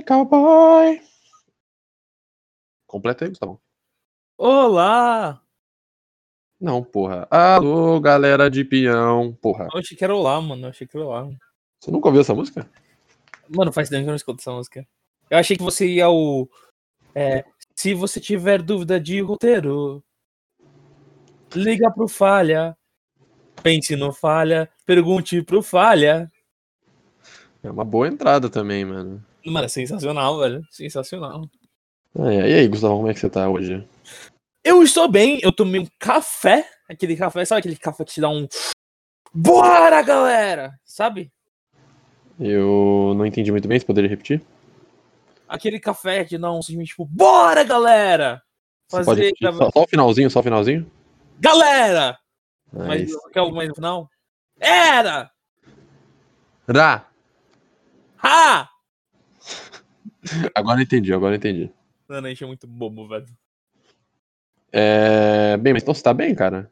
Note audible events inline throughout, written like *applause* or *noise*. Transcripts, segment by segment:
de cowboy. Completa aí, Gustavo. Olá! Não, porra. Alô, galera de peão. Porra. Eu achei que era olá, mano. Eu achei que era olá. Você nunca ouviu essa música? Mano, faz tempo que eu não escuto essa música. Eu achei que você ia ao. É, se você tiver dúvida de roteiro, liga pro Falha. Pense no Falha. Pergunte pro Falha. É uma boa entrada também, mano. Mano, é sensacional, velho. Sensacional. É. E aí, Gustavo, como é que você tá hoje? Eu estou bem, eu tomei um café. Aquele café, sabe aquele café que te dá um. Bora, galera! Sabe? Eu não entendi muito bem, você poderia repetir? Aquele café que dá um simplesmente tipo, bora, galera! Repetir só, só o finalzinho, só o finalzinho? Galera! Ah, Mas quer algo mais no final? Era! Ra! Ha! *laughs* Agora entendi, agora entendi. Mano, a gente é muito bobo, velho. É... Bem, mas então você tá bem, cara?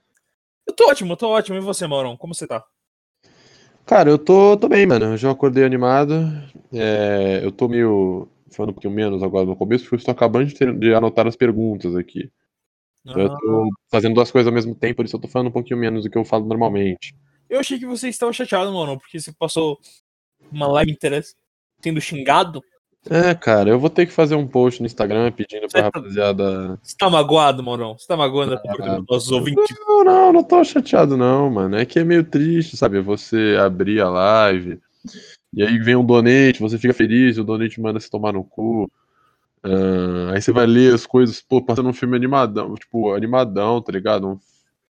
Eu tô ótimo, eu tô ótimo. E você, Maurão? Como você tá? Cara, eu tô, tô bem, mano. Eu já acordei animado. É, eu tô meio. falando um pouquinho menos agora no começo, porque eu estou acabando de, ter- de anotar as perguntas aqui. Então eu Ah, tô fazendo duas coisas ao mesmo tempo, por isso eu tô falando um pouquinho menos do que eu falo normalmente. eu achei que você estava chateado, Maurão, porque você passou uma live inteira sendo xingado. É, cara, eu vou ter que fazer um post no Instagram pedindo pra Você tá- rapaziada. Você tá magoado, Maurão? Você tá magoando a oportunidade dos nossos ouvintes? Não, não, não tô chateado, não, mano. É que é meio triste, sabe? Você abrir a live e aí vem um donate, você fica feliz, o donate manda você tomar no cu. Ah, aí você vai ler as coisas, pô, passando um filme animadão, tipo, animadão, tá ligado? Um,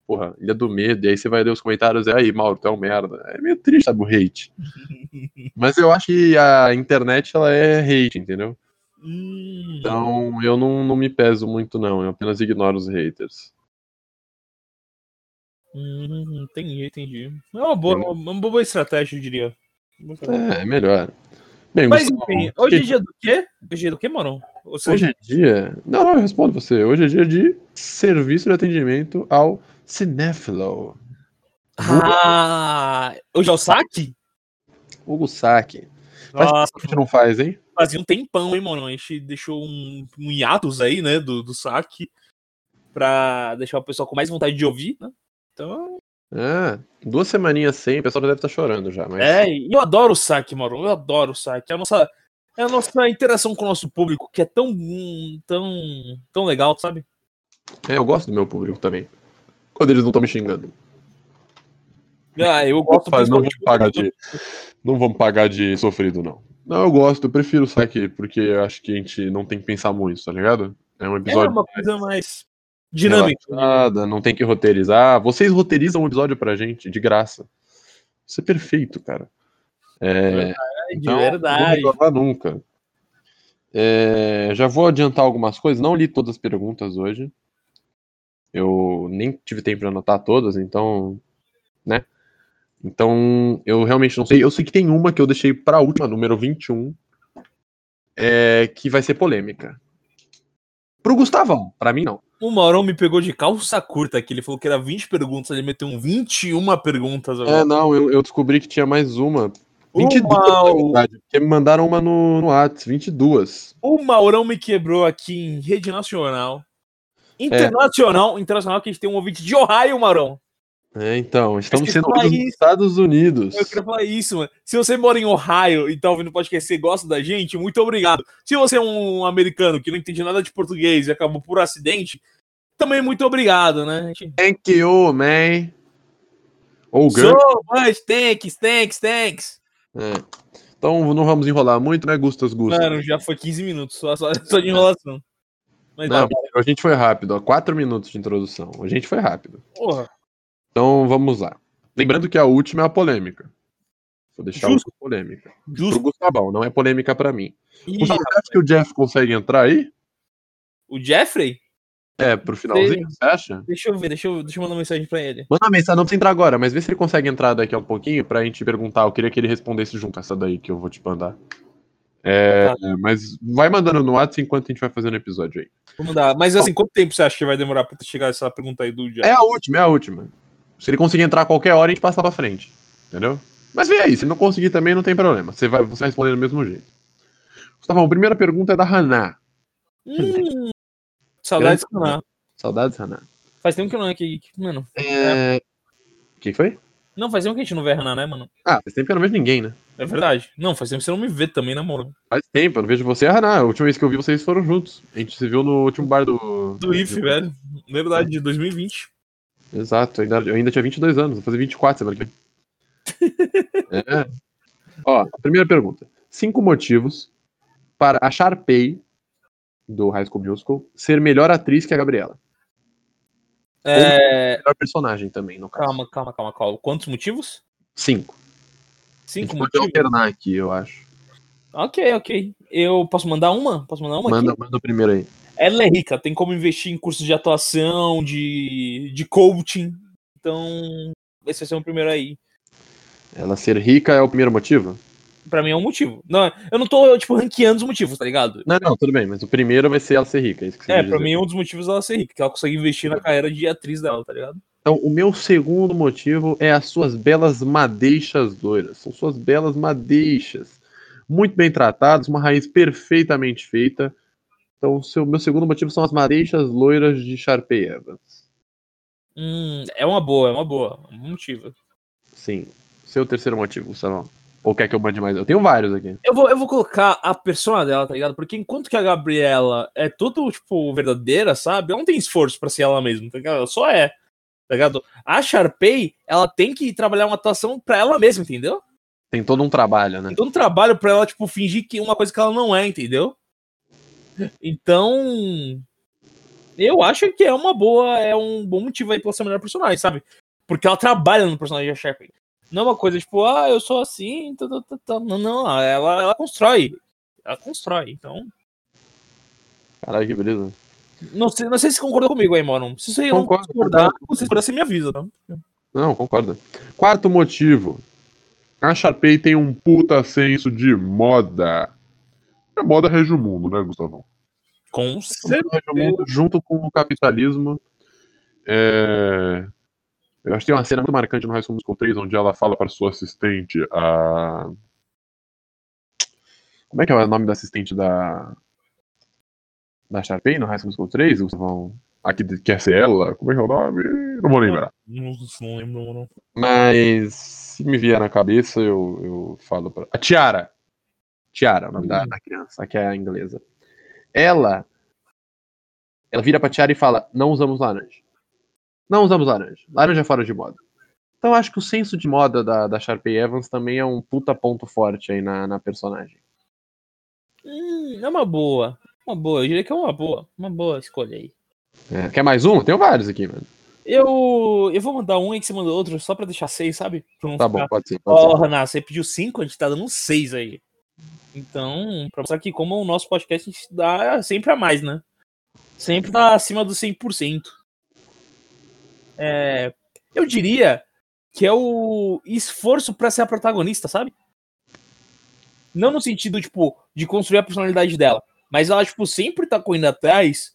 porra, Ilha do Medo, e aí você vai ler os comentários e aí, Mauro, tu é um merda. É meio triste, sabe, o hate. *laughs* Mas eu acho que a internet, ela é hate, entendeu? Hum, Então eu não, não me peso muito, não. Eu apenas ignoro os haters. hum, entendi, entendi. É uma boa, uma, uma boa estratégia, eu diria. É, é melhor. Bem, Mas Gustavo, enfim, hoje é dia do quê? Hoje é dia do quê? Ou seja, Hoje é dia. Não, não, eu respondo você. Hoje é dia de serviço de atendimento ao cinéfilo. Ah, hoje é o saque? Hugo Saque. Faz Nossa, a gente não faz, hein? fazia um tempão, hein, mano? A gente deixou um, um hiatus aí, né, do, do saque, pra deixar o pessoal com mais vontade de ouvir, né? Então, É, duas semaninhas sem, o pessoal já deve estar chorando já. Mas... é, e eu adoro o saque, mano. Eu adoro o saque. É a nossa, é a nossa interação com o nosso público, que é tão, tão, tão legal, sabe? É, eu gosto do meu público também. Quando eles não estão me xingando. Ah, eu gosto Não vamos pagar de. Não vamos pagar de sofrido, não. Não, eu gosto, eu prefiro o saque, porque eu acho que a gente não tem que pensar muito, tá ligado? É um É episódio uma coisa mais dinâmica. Nada, não tem que roteirizar. Vocês roteirizam um episódio pra gente, de graça. Isso é perfeito, cara. É, De então, Não verdade. vou reclamar nunca. É, já vou adiantar algumas coisas. Não li todas as perguntas hoje. Eu nem tive tempo de anotar todas, então. Né? Então, eu realmente não sei. Eu sei que tem uma que eu deixei pra última, número 21, é, que vai ser polêmica. Pro Gustavão, pra mim não. O Maurão me pegou de calça curta aqui. Ele falou que era 20 perguntas, ele meteu um 21 perguntas. É, agora. não, eu, eu descobri que tinha mais uma. 22, Uma, na verdade, porque me mandaram uma no, no Whats, 22. O Maurão me quebrou aqui em rede nacional. É. Internacional, internacional, que a gente tem um ouvinte de Ohio, Maurão. É, então, estamos sendo nos. Estados Unidos. Eu queria falar isso, mano. Se você mora em Ohio e tá ouvindo o podcast e você gosta da gente, muito obrigado. Se você é um americano que não entende nada de português e acabou por acidente, também muito obrigado, né? Thank you, man. Ou girl. So much, thanks, thanks, thanks. É. Então não vamos enrolar muito, né, Gustas Gustas? Mano, já foi 15 minutos só, só, só de enrolação. Mas Não, a gente foi rápido, ó, 4 minutos de introdução. A gente foi rápido. porra. Então vamos lá. Lembrando que a última é a polêmica. Vou deixar Justo. a polêmica. Pro Justo. Gustavão, não é polêmica pra mim. Ih, Gustavo, você acha que o Jeff consegue entrar aí? o Jeffrey? É, pro finalzinho, você acha? Deixa eu ver, deixa eu, deixa eu mandar uma mensagem pra ele. Manda uma mensagem, não precisa entrar agora, mas vê se ele consegue entrar daqui a um pouquinho pra gente perguntar. Eu queria que ele respondesse junto essa daí que eu vou te mandar. É, mas vai mandando no WhatsApp enquanto a gente vai fazendo o episódio aí. Vou mandar. Mas assim, quanto tempo você acha que vai demorar pra chegar essa pergunta aí do Jeff? É a última, é a última. Se ele conseguir entrar a qualquer hora, a gente passa pra frente. Entendeu? Mas vê aí, se não conseguir também, não tem problema. Você vai, você vai responder do mesmo jeito. Gustavão, a primeira pergunta é da Haná. Hum, saudades Haná. Saudades, Haná. Faz tempo que eu não é que. Mano. É... O que foi? Não, faz tempo que a gente não vê a Haná, né, mano? Ah, faz tempo que eu não vejo ninguém, né? É verdade. Não, faz tempo que você não me vê também, na moral. Faz tempo, eu não vejo você e a Haná. A última vez que eu vi vocês foram juntos. A gente se viu no último bar do. Do IF, velho. Verdade, de 2020. Exato, eu ainda, eu ainda tinha 22 anos, vou fazer 24 semana que vem. *laughs* é. Ó, primeira pergunta. Cinco motivos para a Sharpay, do High School Musical, ser melhor atriz que a Gabriela. É. Melhor personagem também, no caso. Calma, calma, calma, calma. Quantos motivos? Cinco. A Cinco gente pode motivos? alternar aqui, eu acho. Ok, ok. Eu posso mandar uma? Posso mandar uma Manda, aqui? manda o primeiro aí. Ela é rica, tem como investir em cursos de atuação, de, de coaching. Então, esse vai ser o primeiro aí. Ela ser rica é o primeiro motivo? Pra mim é um motivo. Não, eu não tô, tipo, ranqueando os motivos, tá ligado? Não, não, tudo bem, mas o primeiro vai ser ela ser rica. É, isso que você É, pra dizer. mim é um dos motivos dela ser rica, que ela consegue investir na carreira de atriz dela, tá ligado? Então, o meu segundo motivo é as suas belas madeixas loiras. São suas belas madeixas. Muito bem tratadas, uma raiz perfeitamente feita. Então, o meu segundo motivo são as madeixas loiras de Sharpay Evans. Hum, é uma boa, é uma boa. É um motivo. Sim. Seu terceiro motivo, Gustavo. Ou quer que eu mande mais? Eu tenho vários aqui. Eu vou, eu vou colocar a persona dela, tá ligado? Porque enquanto que a Gabriela é tudo, tipo, verdadeira, sabe? Ela não tem esforço pra ser ela mesma, tá ligado? Ela só é, tá ligado? A Sharpay, ela tem que trabalhar uma atuação pra ela mesma, entendeu? Tem todo um trabalho, né? Tem todo um trabalho pra ela, tipo, fingir que uma coisa que ela não é, entendeu? Então, eu acho que é uma boa, é um bom motivo aí pra ela ser a melhor personagem, sabe? Porque ela trabalha no personagem da Sharpay. Não é uma coisa tipo, ah, eu sou assim, tá, tá, tá, não, não, ela, ela constrói. Ela constrói, então. Caralho, que beleza. Não sei, não sei se concorda comigo aí, mano. Se você não Concordo, concordar, concordo. discordar, você me avisa, tá? Não, concordo. Quarto motivo. A Sharpay tem um puta senso de moda. A moda rege o mundo, né, Gustavão? Com certeza. mundo junto com o capitalismo. É... Eu acho que tem uma cena muito marcante no High School Musical 3, onde ela fala para sua assistente, a... Como é que é o nome da assistente da... Da Sharpay no High School Musical 3, Gustavão? A que quer ser ela? Como é que é o nome? Não vou lembrar. Não, não lembro, não. Mas se me vier na cabeça, eu, eu falo pra. A Tiara. Tiara, o nome da, Hum. da criança, que é a inglesa. Ela. Ela vira pra Tiara e fala: Não usamos laranja. Não usamos laranja. Laranja é fora de moda. Então acho que o senso de moda da, da Sharpay Evans também é um puta ponto forte aí na, na personagem. Hum, é uma boa. Uma boa, eu diria que é uma boa. Uma boa escolha aí. É, Quer mais um? Tenho vários aqui, mano. Eu, eu vou mandar um que você mandou outro, só pra deixar seis, sabe? Pra Tá ficar- bom, pode ser. Ó, ser. Renan, você pediu cinco, a gente tá dando um seis aí. Então, pra mostrar que como o nosso podcast a gente dá sempre a mais, né? Sempre tá acima dos 100%. É, eu diria que é o esforço pra ser a protagonista, sabe? Não no sentido, tipo, de construir a personalidade dela, mas ela, tipo, sempre tá correndo atrás,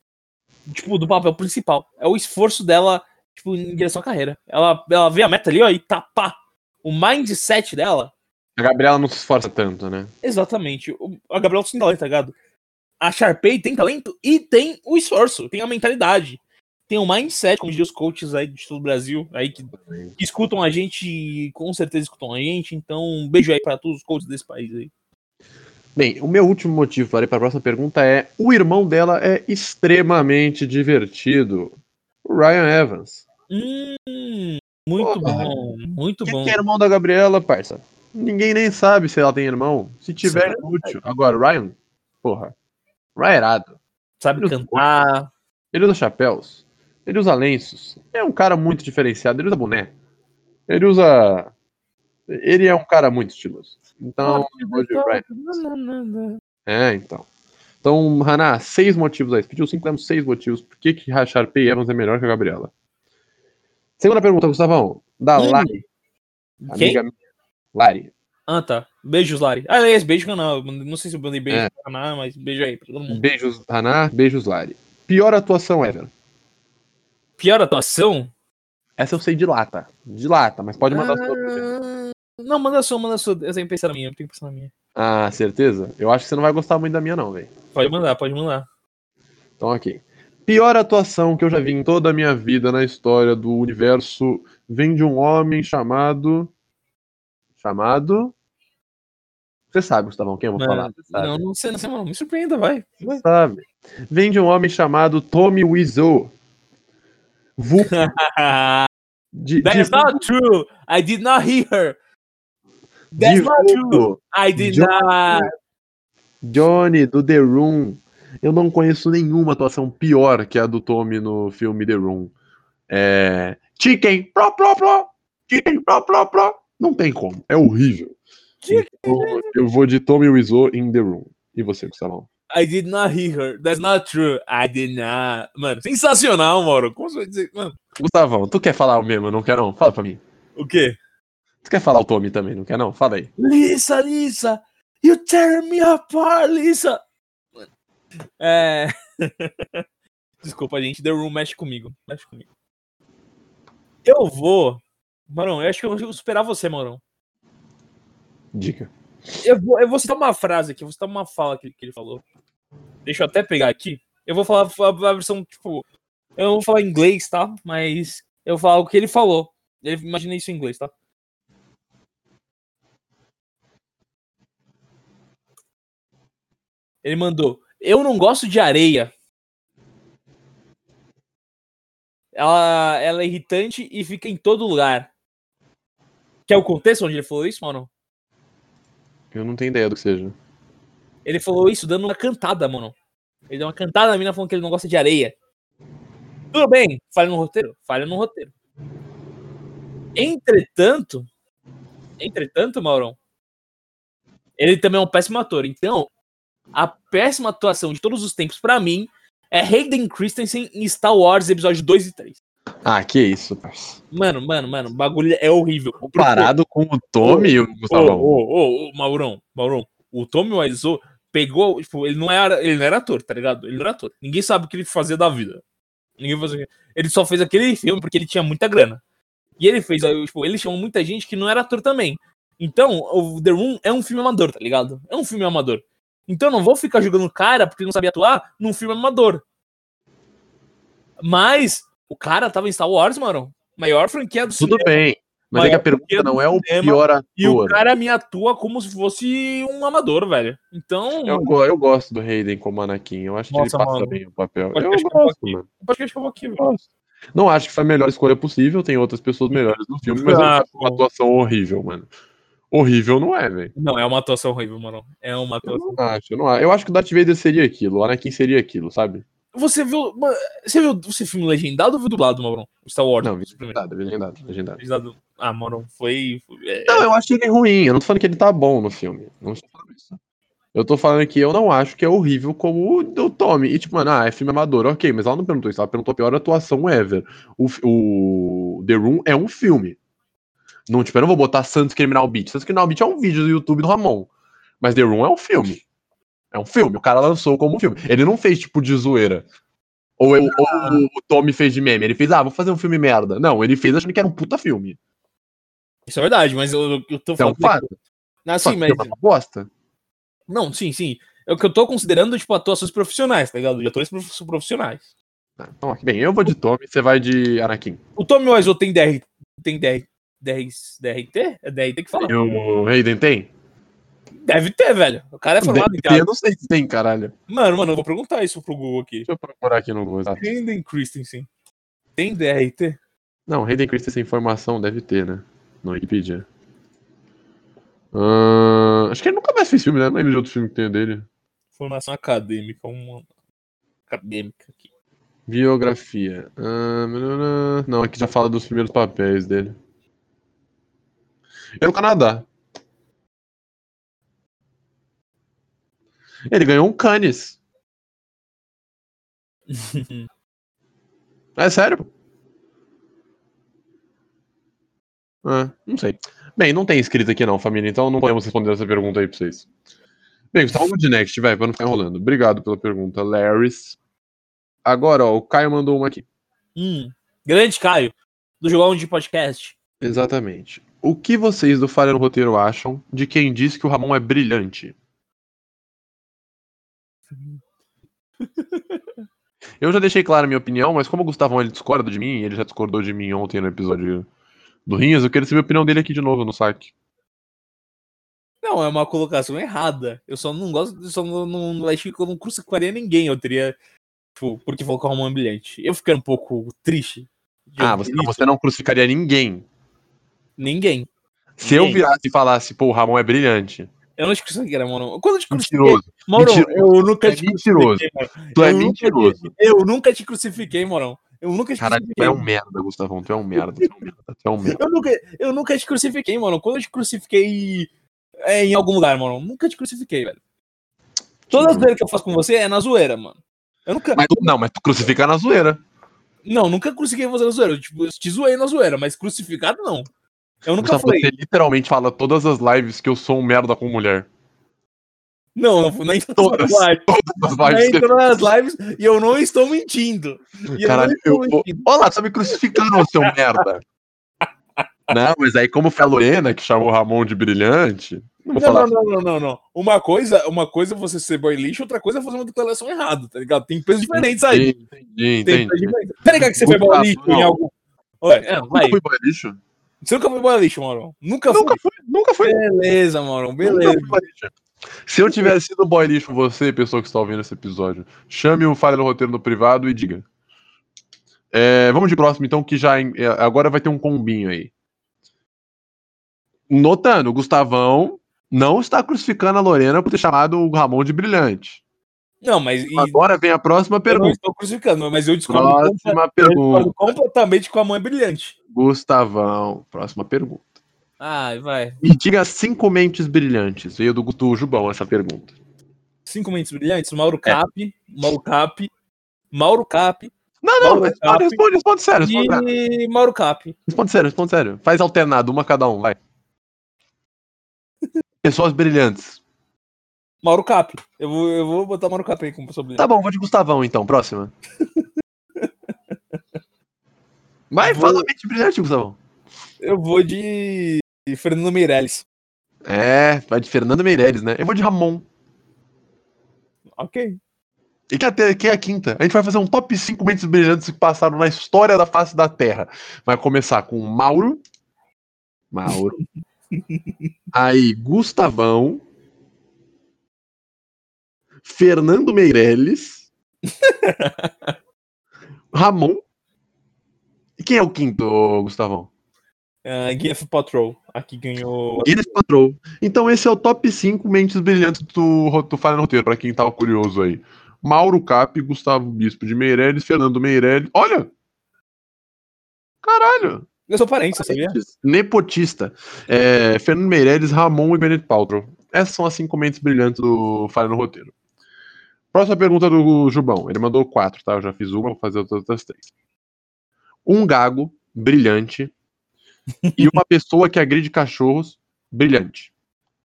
tipo, do papel principal. É o esforço dela, tipo, em direção à carreira. Ela, ela vê a meta ali, ó, e tá, pá. O mindset dela A Gabriela não se esforça tanto, né? Exatamente. A Gabriela tem talento, tá ligado? A Sharpay tem talento e tem o esforço, tem a mentalidade. Tem o mindset, como dizem os coaches aí de todo o Brasil, aí que, que escutam a gente com certeza escutam a gente. Então, um beijo aí pra todos os coaches desse país aí. Bem, o meu último motivo para ir para a próxima pergunta é: o irmão dela é extremamente divertido. O Ryan Evans. Hum, muito bom, muito Quem bom. que é irmão da Gabriela, parça? Ninguém nem sabe se ela tem irmão. Se tiver, é útil. Agora, o Ryan, porra. Ryan é irado. Sabe cantar. Ele usa chapéus. Ele usa lenços. É um cara muito diferenciado. Ele usa boné. Ele usa. Ele é um cara muito estiloso. Então. É, então. Então, Haná, seis motivos aí. Você pediu cinco, temos seis motivos. Por que, que a Sharpay Evans é melhor que a Gabriela? Segunda pergunta, Gustavão. Da. Lari. Quem? Amiga minha. Lari. Ah, tá. Beijos, Lari. Ah, aliás, beijo canal. Não sei se eu mandei beijo É. canal, mas beijo aí pra todo mundo. Beijos, Haná. Beijos, Lari. Pior atuação ever. Pior atuação? Essa eu sei de lata. De lata, mas pode mandar sua. Ah, Não, manda a sua, manda a sua. Eu tenho que pensar na minha, eu tenho que pensar na minha. Ah, certeza? Eu acho que você não vai gostar muito da minha, não, velho. Pode mandar, pode mandar. Então, ok. Pior atuação que eu já vi em toda a minha vida na história do universo vem de um homem chamado. Chamado. Você sabe, Gustavão, quem eu vou falar? Não, não sei, não sei, mano. Me surpreenda, vai. Você sabe. Vem de um homem chamado Tommy Wiseau. Vulgo *laughs* de, de, That's not true. I did not hear her. That's de not true. I did John- not. Johnny, do The Room. Eu não conheço nenhuma atuação pior que a do Tommy no filme The Room. É... Chicken, pló, pló, pló. Chicken, pló, pló, pló. Não tem como, é horrível. Então, eu vou de Tommy Wiseau em The Room. E você, Gustavão? I did not hear her. That's not true. I did not. Mano, sensacional, mano. Como você vai dizer? Mano, Gustavão, tu quer falar o mesmo? Não quer não? Fala pra mim. o quê? Tu quer falar o Tommy também, não quer não? Fala aí. Lisa, Lisa, you tear me apart, Lisa. É. *laughs* Desculpa, gente. The Room mexe comigo. Mexe comigo. Eu vou. Marão, eu acho que eu vou superar você, Marão. Dica. Eu vou, eu vou citar uma frase aqui, eu vou citar uma fala que, que ele falou. Deixa eu até pegar aqui. Eu vou falar a, a versão, tipo. Eu não vou falar inglês, tá? Mas eu vou falar o que ele falou. Ele, imagina isso em inglês, tá? Ele mandou: Eu não gosto de areia. Ela, ela é irritante e fica em todo lugar. Que é o contexto onde ele falou isso, mano? Eu não tenho ideia do que seja. Ele falou isso dando uma cantada, mano. Ele deu uma cantada na mina falando que ele não gosta de areia. Tudo bem, falha no roteiro? Falha no roteiro. Entretanto, entretanto, Maurão, ele também é um péssimo ator. Então, a péssima atuação de todos os tempos, pra mim, é Hayden Christensen em Star Wars episódio 2 e 3. Ah, que isso, parça. Mano, mano, mano, o bagulho é horrível. Comparado com o Tommy, o Ô, Gustavão. ô, ô, ô, Maurão, Maurão, o Tommy Wiseau pegou, tipo, ele não era, ele não era ator, tá ligado? Ele não era ator. Ninguém sabe o que ele fazia da vida. Ninguém fazia. Ele só fez aquele filme porque ele tinha muita grana. E ele fez, tipo, ele chamou muita gente que não era ator também. Então, o The Room é um filme amador, tá ligado? É um filme amador. Então eu não vou ficar jogando o cara porque ele não sabia atuar num filme amador. Mas o cara tava em Star Wars, mano. Maior franquia do Tudo cinema. bem. Mas é que a pergunta não é o cinema, pior E o ator. cara me atua como se fosse um amador, velho. Então, Eu, eu gosto do Hayden como Anakin. Eu acho que Nossa, ele passa mano. bem o papel. Pode Eu que eu gosto, mano. o podcast que eu aqui, Eu velho. gosto. Não acho que foi a melhor escolha possível. Tem outras pessoas melhores no filme, mas eu Ah, uma atuação horrível, mano. Horrível não é, velho. Não, é uma atuação horrível, mano. É uma Eu atuação. não acho, eu não acho. Eu acho que o Darth Vader seria aquilo, o Anakin seria aquilo, sabe? Você viu. Você viu esse filme legendado ou viu dublado, Maurão? O Star Wars. Não, primeiro. legendado, legendado, legendado. Legendado. Ah, Maurão, foi. foi- é, Não, eu achei ele ruim. Eu não tô falando que ele tá bom no filme. Não estou falando isso. Eu tô falando que eu não acho que é horrível como o do Tommy. E tipo, mano, ah, é filme amador, ok, mas ela não perguntou isso, ela perguntou a pior atuação ever. O, o The Room é um filme. Não, tipo, eu não vou botar Santos Criminal Beat. Santos Criminal Beat é um vídeo do YouTube do Ramon. Mas The Room é um filme. É um filme. O cara lançou como filme. Ele não fez, tipo, de zoeira. Ou, eu- ou o Tommy fez de meme. Ele fez, ah, vou fazer um filme merda. Não, ele fez achando que era um puta filme. Isso é verdade, mas eu, eu tô Isso é um falando. fato. Ah, Só sim, mas. é bosta. Não, sim, sim. É o que eu tô considerando, tipo, atuações profissionais, tá ligado? De atores prof- profissionais. Ah, Então, bem, eu vou de Tommy, você vai de Anakin. O Tommy Wiseau tem DR. Tem DR. DR DRT? É DRT que fala? E o Hayden tem? Deve ter, velho. O cara é formado em ter, eu teatro. não sei se tem, caralho. Mano, mano, eu vou perguntar isso pro Google aqui. Deixa eu procurar aqui no Google. exato. Hayden Christensen. Tem DRT? Não, Hayden Christensen informação deve ter, né? No Wikipedia. Ahn, acho que ele nunca mais fez filme, né? Não lembro de outro filme que tem dele. Formação acadêmica. Uma... Acadêmica aqui. Biografia. Ahn, não, aqui já fala dos primeiros papéis dele. É no Canadá. Ele ganhou um Cannes. *laughs* É sério? Ah, não sei. Bem, não tem escrito aqui não, família, então não podemos responder essa pergunta aí pra vocês. Bem, Gustavo, de next, vai, pra não ficar enrolando. Obrigado pela pergunta, Larrys. Agora, ó, o Caio mandou uma aqui. Hum. Grande Caio. Do Jogão de Podcast. Exatamente. O que vocês do Falha no Roteiro acham de quem diz que o Ramon é brilhante? *laughs* Eu já deixei clara a minha opinião, mas como o Gustavão ele discorda de mim, ele já discordou de mim ontem no episódio do Rinhas, eu quero saber a opinião dele aqui de novo no saque. Não, é uma colocação errada. Eu só não gosto, só não, não, não acho que eu não crucificaria ninguém. Eu teria, tipo, porque o Ramon é brilhante. Eu fiquei um pouco triste. Ah, você, isso. você não crucificaria ninguém. Ninguém. Se eu Ninguém. virasse e falasse, pô, o Ramon é brilhante. Eu não te crucificaria, Mauro. Quando eu te crucifiquei, Mentiroso. Mauro, Mentiroso. eu nunca É te mentiroso. crucifiquei, Mauro. Tu é Eu nunca mentiroso. te- Eu nunca te crucifiquei, Maurão. Eu nunca te Caralho, tu crucifiquei. é um merda, Gustavão. Tu é um merda. Tu é um merda. Tu é um merda. Eu nunca, eu nunca te crucifiquei, mano. Quando eu te crucifiquei é, em algum lugar, mano. Nunca te crucifiquei, velho. Toda zoeira que eu faço com você é na zoeira, mano. Eu nunca. Mas, não, mas tu crucifica na zoeira. Não, nunca crucifiquei você na zoeira. Eu, tipo, eu te zoei na zoeira, mas crucificado não. Eu nunca Gustavo, falei. você literalmente fala todas as lives que eu sou um merda com mulher. Não, não, nem *laughs* em Todas. todas as lives. Todas as lives em que todas as lives e eu não estou mentindo. E eu Caralho, não eu, estou eu, mentindo. Olha lá, tá me crucificando, seu merda. *laughs* Não, mas aí como foi a Lorena que chamou o Ramon de brilhante, não Não, falar. não, não, não, não. Uma coisa, uma coisa é você ser boy lixo, outra coisa é fazer uma declaração errada, tá ligado? Tem pesos diferentes aí. Entendi, entendi. Ligado que você foi boy lixo não. em algum. Ué, é, vai. fui boy lixo? Você nunca foi boy lixo, Maurão? Nunca, Nunca foi. nunca fui. Beleza, Nunca beleza. Se eu tivesse sido boy lixo, você, pessoa que está ouvindo esse episódio, chame o Falha no Roteiro no privado e diga. É, vamos de próximo, então, que já é, agora vai ter um combinho aí. Notando, Gustavão não está crucificando a Lorena por ter chamado o Ramon de brilhante. Não, mas Agora vem a próxima eu não pergunta. estou crucificando, mas eu discordo, Próxima eu pergunta. completamente com a mãe brilhante. Gustavão, próxima pergunta. Ai, vai. Me diga cinco mentes brilhantes. Veio do, do Jubão essa pergunta. Cinco mentes brilhantes, Mauro É. Cap, Mauro Cap, Mauro Cap Não, não, Cap responde, responde sério, responde sério. e Mauro Cap. Responde sério, responde sério. Faz alternado, uma cada um, vai. Pessoas brilhantes. Mauro Cap. Eu vou, eu vou botar Mauro Cap aí como brilhante. Tá bom, vou de Gustavão então, próxima. *laughs* Vai, Vou- fala mente brilhante, Gustavão. Eu vou de Fernando Meirelles. É, vai de Fernando Meirelles, né? Eu vou de Ramon. Ok. E te- quem é a quinta? A gente vai fazer um top 5 mentes brilhantes que passaram na história da face da Terra. Vai começar com Mauro. Mauro. *laughs* Aí, Gustavão. Fernando Meirelles. *laughs* Ramon. E quem é o quinto, Gustavão? Uh, Guinness Patrol. Aqui ganhou. Guinness Patrol. Então esse é o top 5 mentes brilhantes do, do no Roteiro, pra quem tava curioso aí. Mauro Cap, Gustavo Bispo de Meirelles, Fernando Meirelles. Olha! Caralho! Eu sou parente, você sabia? Nepotista. É, Fernando Meirelles, Ramon e Bennett Paltrow. Essas são as cinco mentes brilhantes do Falha no Roteiro. Próxima pergunta do Jubão. Ele mandou quatro, tá? Eu já fiz uma, vou fazer as outras três. Um gago brilhante e uma *laughs* pessoa que agride cachorros brilhante.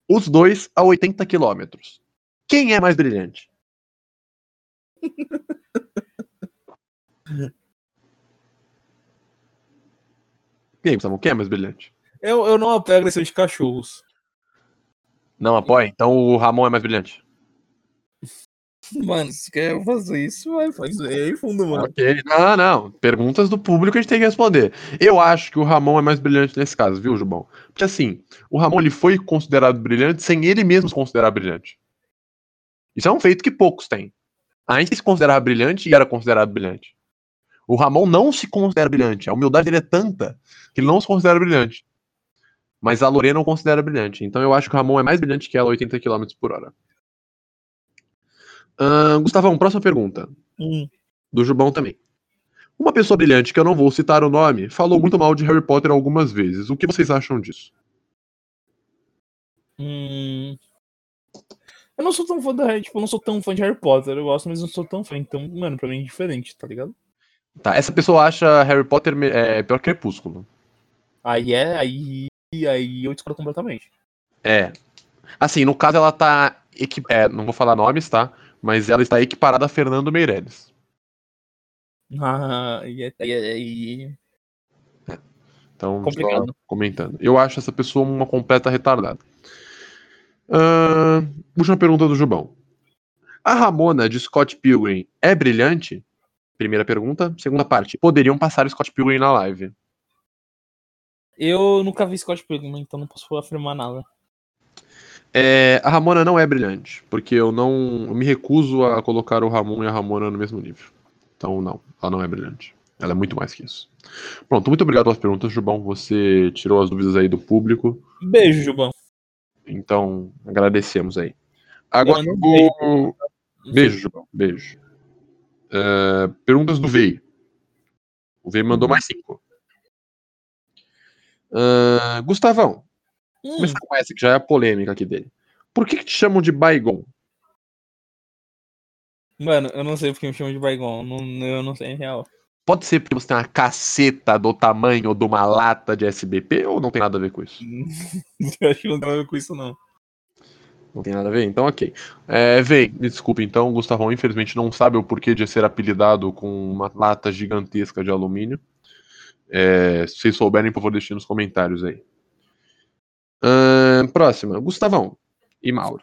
Os dois a 80 quilômetros. Quem é mais brilhante? E aí, Gustavo, quem é mais brilhante? Eu, eu não apoio a agressão de cachorros. Não apoia? Então o Ramon é mais brilhante. *laughs* Mano, se quer fazer isso, vai fazer aí fundo, mano. Ok. Não, não. Perguntas do público a gente tem que responder. Eu acho que o Ramon é mais brilhante nesse caso, viu, Jubão? Porque assim, o Ramon ele foi considerado brilhante sem ele mesmo se considerar brilhante. Isso é um feito que poucos têm. Gente se considerava brilhante e era considerado brilhante. O Ramon não se considera brilhante. A humildade dele é tanta que ele não se considera brilhante. Mas a Lorena não considera brilhante. Então eu acho que o Ramon é mais brilhante que ela a 80 km por hora. Ahn, Gustavão, próxima pergunta Hum. do Jubão também. Uma pessoa brilhante, que eu não vou citar o nome, falou muito mal de Harry Potter algumas vezes. O que vocês acham disso? Hum. Eu não sou tão fã da tipo, eu não sou tão fã de Harry Potter. Eu gosto, mas não sou tão fã. Então, mano, pra mim é diferente, tá ligado? Tá, essa pessoa acha Harry Potter é, pior que Crepúsculo. Aí é, aí, aí eu discordo completamente. É. Assim, no caso ela tá. equi- é, não vou falar nomes, tá? Mas ela está equiparada a Fernando Meirelles. Ah, e, é- e, é- e- Então, Complicado. comentando. Eu acho essa pessoa uma completa retardada. Ahn, última pergunta do Jubão. A Ramona de Scott Pilgrim é brilhante? Primeira pergunta. Segunda parte. Poderiam passar Scott Pilgrim na live. Eu nunca vi Scott Pilgrim, então não posso afirmar nada. É, a Ramona não é brilhante, porque eu não eu me recuso a colocar o Ramon e a Ramona no mesmo nível. Então, não, ela não é brilhante. Ela é muito mais que isso. Pronto, muito obrigado pelas perguntas, Jubão. Você tirou as dúvidas aí do público. Beijo, Jubão. Então, agradecemos aí. Agora eu não vou. Beijo, Jubão. Beijo. É, perguntas do VEI. O VEI mandou mais cinco. Ah, Gustavão, Hum, começar com essa que já é a polêmica aqui dele. Por que, que te chamam de Baigon? mano, eu não sei porque me chamam de Baigon. Não, eu não sei, em real. Pode ser porque você tem uma caceta do tamanho de uma lata de SBP ou não tem nada a ver com isso? *laughs* eu acho que não tem nada a ver com isso, não. Não tem nada a ver? Então, ok. É, Vei, me desculpe, então, o Gustavão infelizmente não sabe o porquê de ser apelidado com uma lata gigantesca de alumínio. É, se vocês souberem, por favor, deixem nos comentários aí. Ahn, próxima, Gustavão e Mauro.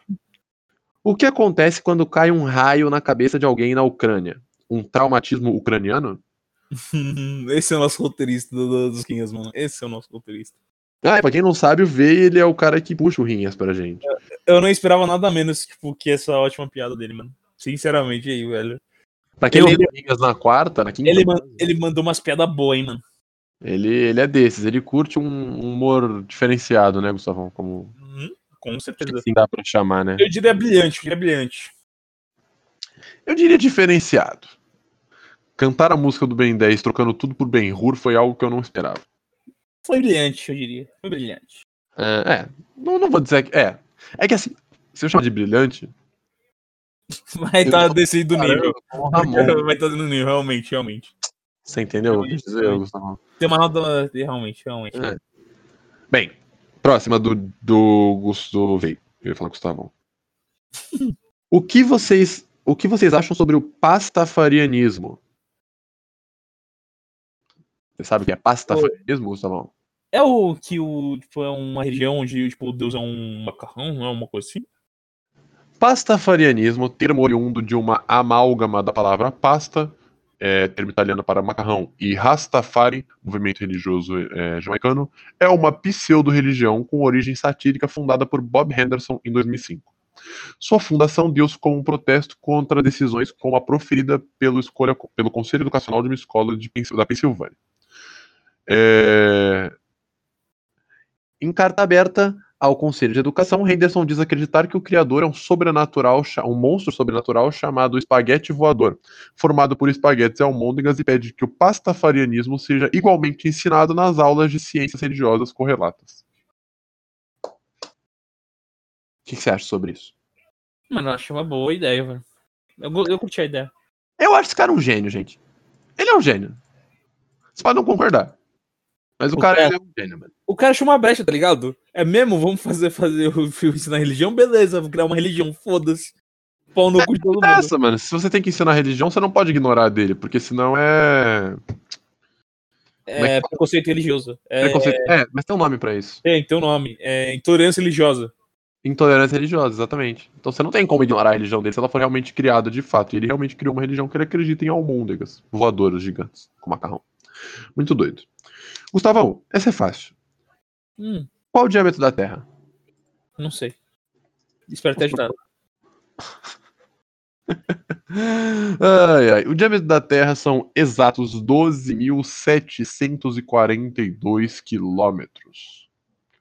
O que acontece quando cai um raio na cabeça de alguém na Ucrânia? Um traumatismo ucraniano? *laughs* Esse é o nosso roteirista do- do- dos Quinhas, mano. Esse é o nosso roteirista. Ah, pra quem não sabe, o Vei, ele é o cara que puxa o Rinhas pra gente. Eu não esperava nada menos, tipo, que essa ótima piada dele, mano. Sinceramente, aí, velho. Pra quem Ele- não viu o Rinhas na quarta, na quinta, Ele, man- ele mandou umas piadas boas, hein, mano. Ele, ele é desses, ele curte um humor diferenciado, né, Gustavão? Como Uhum, com certeza. assim dá pra chamar, né? Eu diria brilhante, eu diria brilhante. Eu diria diferenciado. Cantar a música do Ben 10 trocando tudo por Ben Hur foi algo que eu não esperava. Foi brilhante, eu diria. Foi brilhante. É, é, não, não vou dizer que. É. É que assim, se eu chamar de brilhante. *laughs* Vai tá tô- descendo o cara, nível. *laughs* Vai estar dando nível, realmente, realmente. Você entendeu? o que eu dizer, Gustavão? Tem uma nota, realmente, realmente. É. Bem, próxima do, do Gusto Vei. Eu ia falar Gustavão. *laughs* o que vocês. O que vocês acham sobre o pastafarianismo? Você sabe o que é pastafarianismo, Gustavão? É o que o, tipo, é uma região onde tipo, o Deus é um macarrão, não é uma coisa assim? Pastafarianismo, termo oriundo de uma amálgama da palavra pasta, é, termo italiano para macarrão, e Rastafari, movimento religioso é, jamaicano, é uma pseudo-religião com origem satírica fundada por Bob Henderson em 2005. Sua fundação deu-se como um protesto contra decisões como a proferida pelo, escolha, pelo Conselho Educacional de uma escola de, da Pensilvânia. É, Em carta aberta ao Conselho de Educação, Henderson diz acreditar que o criador é um sobrenatural, um monstro sobrenatural chamado espaguete voador, formado por espaguetes e almôndegas, e pede que o pastafarianismo seja igualmente ensinado nas aulas de ciências religiosas correlatas. O que que você acha sobre isso? Mano, eu acho uma boa ideia, velho. Eu, eu curti a ideia. Eu acho esse cara um gênio, gente. Ele é um gênio. Você pode não concordar. Mas o, O cara cara- ele é um gênio, mano. O cara chama a brecha, tá ligado? É mesmo? Vamos fazer, fazer o *laughs* filme ensinar religião? Beleza, vou criar uma religião, foda-se. Pau no cu de todo mundo. Essa, mano. Se você tem que ensinar religião, você não pode ignorar dele, porque senão é. É preconceito religioso. É, preconceito. É, mas tem um nome pra isso. tem, tem um nome. É intolerância religiosa. Intolerância religiosa, exatamente. Então você não tem como ignorar a religião dele se ela for realmente criada de fato. E ele realmente criou uma religião que ele acredita em almôndegas, voadoras gigantes, com macarrão. Muito doido. Gustavão, essa é fácil. Hum, Qual o diâmetro da Terra? não sei. Espero ter ajudado. *laughs* Ai, ai. O diâmetro da Terra são exatos 12.742 quilômetros.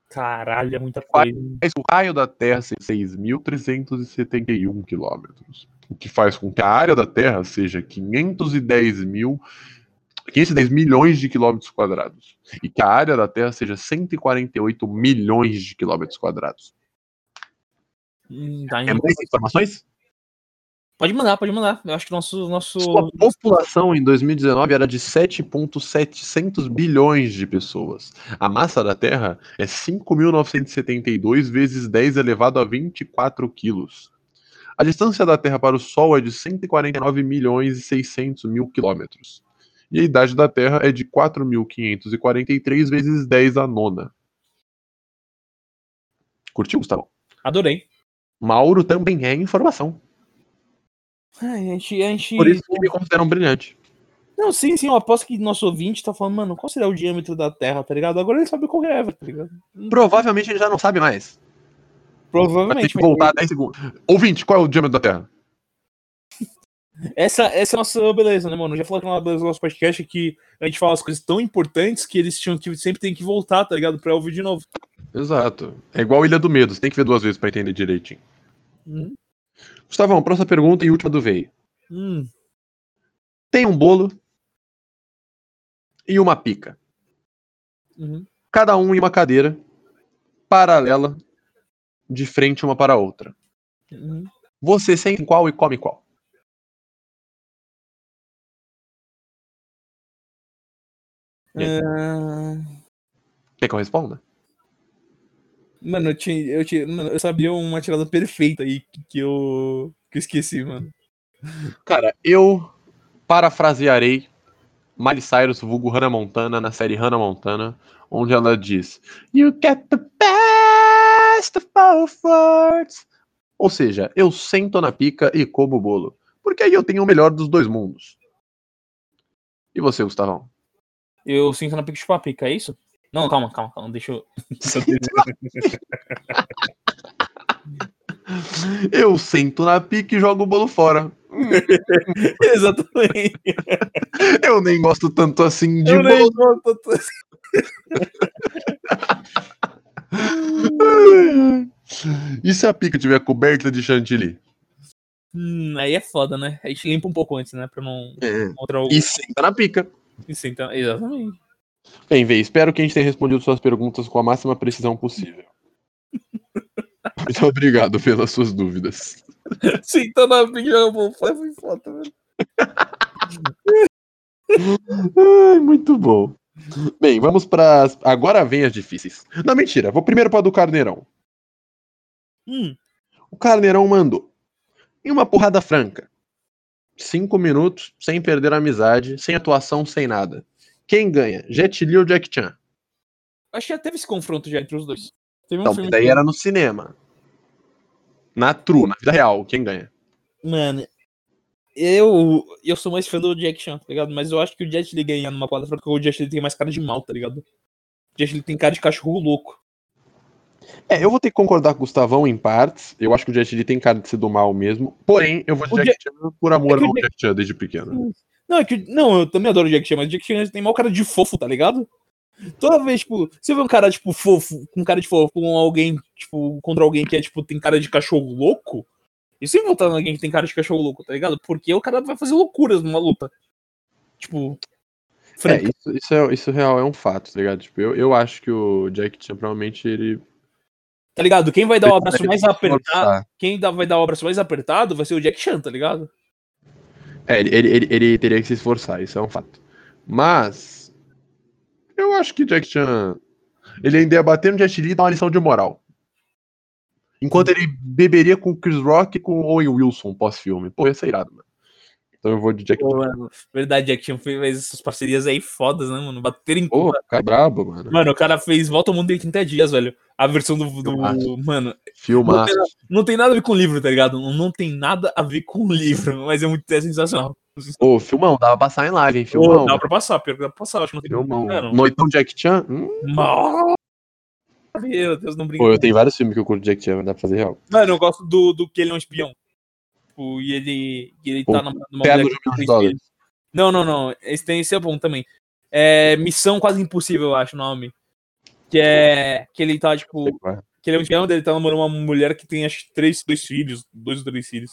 Caralho, é muita coisa. Mas o raio da Terra ser 6.371 quilômetros. O que faz com que a área da Terra seja 510 mil. 510 milhões de quilômetros quadrados. E que a área da Terra seja 148 milhões de quilômetros quadrados. Hum, tá É mais informações? Pode mandar, pode mandar. Eu acho que nosso. nosso... Sua população em 2019 era de 7,700 bilhões de pessoas. A massa da Terra é 5.972 vezes 10 elevado a 24 quilos. A distância da Terra para o Sol é de 149 milhões e 600 mil quilômetros. E a idade da Terra é de 4.543 vezes 10 a nona. Curtiu, Gustavo? Adorei. Mauro também é informação. Ai, a gente, a gente... Por isso que me consideram brilhante. Não, sim, sim, eu aposto que nosso ouvinte tá falando, mano, qual será o diâmetro da Terra, tá ligado? Agora ele sabe qual é, tá ligado? Provavelmente ele já não sabe mais. Vai ter Provavelmente. que voltar 10 segundos. Ouvinte, qual é o diâmetro da Terra? Essa, essa é a nossa beleza, né, mano? Já falou que uma beleza do nosso podcast é que a gente fala as coisas tão importantes que eles tinham que sempre tem que voltar, tá ligado? Pra ouvir de novo. Exato. É igual Ilha do Medo, você tem que ver duas vezes pra entender direitinho. Hum, Gustavão, próxima pergunta e última do Vei. hum. Tem um bolo e uma pica. Uhum. Cada um em uma cadeira, paralela, de frente uma para a outra. Uhum. Você sente qual e come qual? Quer que eu responda? Mano, eu, tinha, eu, tinha, mano, eu sabia uma tirada perfeita aí que, que eu, que eu esqueci, mano. Cara, eu parafrasearei Miley Cyrus, vulgo Hannah Montana, na série Hannah Montana, onde ela diz You get the best of both worlds. Ou seja, eu sento na pica e como o bolo. Porque aí eu tenho o melhor dos dois mundos. E você, Gustavão? Eu sinto na pica de pica, é isso? Não, calma, calma, calma, deixa eu. *laughs* Eu sento na pica e jogo o bolo fora. *laughs* Exatamente. Eu nem gosto tanto assim de Eu bolo. gosto. *laughs* E se a pica tiver coberta de chantilly? Hum, aí é foda, né? A gente limpa um pouco antes, né? Pra não É. encontrar o. E senta na pica. Isso, então, exatamente. Bem, Vê, espero que a gente tenha respondido suas perguntas com a máxima precisão possível. *laughs* Muito obrigado pelas suas dúvidas. *laughs* Na pica joga bom. Foi foi foda, velho. Ai, muito bom. Bem, vamos para agora vem as difíceis. Não, mentira. Vou primeiro para do Carneirão. Hum, O Carneirão mandou. Em uma porrada franca. Cinco minutos, sem perder a amizade, sem atuação, sem nada. Quem ganha? Jet Li ou Jack Chan? acho que já teve esse confronto já entre os dois. Teve um Não, filme daí que- era no cinema. Na true, na vida real, quem ganha? Mano, eu, eu sou mais fã do Jack Chan, tá ligado? Mas eu acho que o Jet Li ganha numa quadra porque o Jet Li tem mais cara de mal, tá ligado? O Jet Li tem cara de cachorro louco. É, eu vou ter que concordar com o Gustavão em partes. Eu acho que o Jet Li tem cara de ser do mal mesmo. Porém, eu vou de Jack Chan por amor É ao Jack- Chan desde pequeno. Não, é que, não, eu também adoro o Jack Chan, mas o Jack Chan tem mal cara de fofo, tá ligado? Toda vez, tipo, você vê um cara, tipo, fofo, com cara de fofo, com alguém, tipo, contra alguém que é, tipo, tem cara de cachorro louco, e sempre voltar alguém que tem cara de cachorro louco, tá ligado? Porque o cara vai fazer loucuras numa luta. Tipo. É, Franca. isso, isso, é, isso real é um fato, tá ligado? Tipo, eu, eu acho que o Jack Chan provavelmente ele. Tá ligado? Quem vai dar o abraço mais apertado. Quem dá- vai dar o abraço mais apertado vai ser o Jack Chan, tá ligado? É, ele, ele, ele, ele teria que se esforçar, isso é um fato. Mas. Eu acho que Jack Chan. Ele ainda ia bater no Jet Li e dar uma lição de moral. Enquanto ele beberia com o Chris Rock e com o Owen Wilson pós-filme. Pô, ia ser irado, mano. Então eu vou de Jack Pô, Chan. mano, verdade, Jack Chan fez essas parcerias aí fodas, né, mano? Bater em Pô, cara brabo, mano. Mano, o cara fez Volta ao Mundo em 30 dias, velho. A versão do. do mano, Filmaço. não tem nada a ver com o livro, tá ligado? Não, não tem nada a ver com o livro, *laughs* mas é muito é sensacional. Ô, filmão, dava pra passar em live, hein? Filmão. dá pra passar, pior que dá pra passar, acho que não tem filmão. Mano, Noitão Jack Chan? Hum. mal. Meu Deus, não brinca. Pô, eu tenho vários filmes que eu curto Jack Chan, mas dá pra fazer real. Mano, eu gosto do, do que ele é um espião. Tipo, e ele, e ele tá numa, numa Terno mulher que. Não, não, não. Esse, tem, esse é bom também. É Missão Quase Impossível, eu acho o nome. Que é. Que ele tá, tipo. Que ele é um espião, ele tá namorando uma mulher que tem acho três, dois filhos. Dois ou três filhos.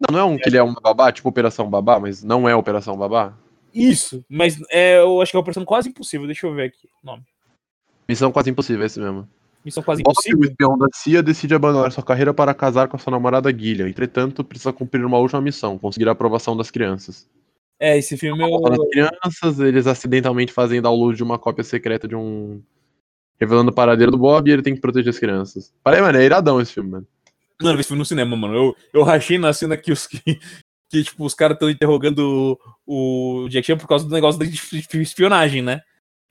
Não, não é um que ele é um babá, tipo Operação Babá, mas não é Operação Babá? Isso, mas é, eu acho que é uma operação quase impossível. Deixa eu ver aqui o nome. Missão quase impossível, é esse mesmo. Missão quase Bob, o espião da CIA decide abandonar sua carreira para casar com a sua namorada Gillian. Entretanto, precisa cumprir uma última missão, conseguir a aprovação das crianças. É, esse filme eu. As crianças, eles acidentalmente fazem download de uma cópia secreta de um... Revelando o paradeiro do Bob e ele tem que proteger as crianças. Parei, mano, é iradão esse filme, mano. Mano, esse filme no cinema, mano. Eu, eu rachei na cena que os *laughs* que, que, tipo, os caras estão interrogando o, o Jack Chan por causa do negócio da espionagem, né?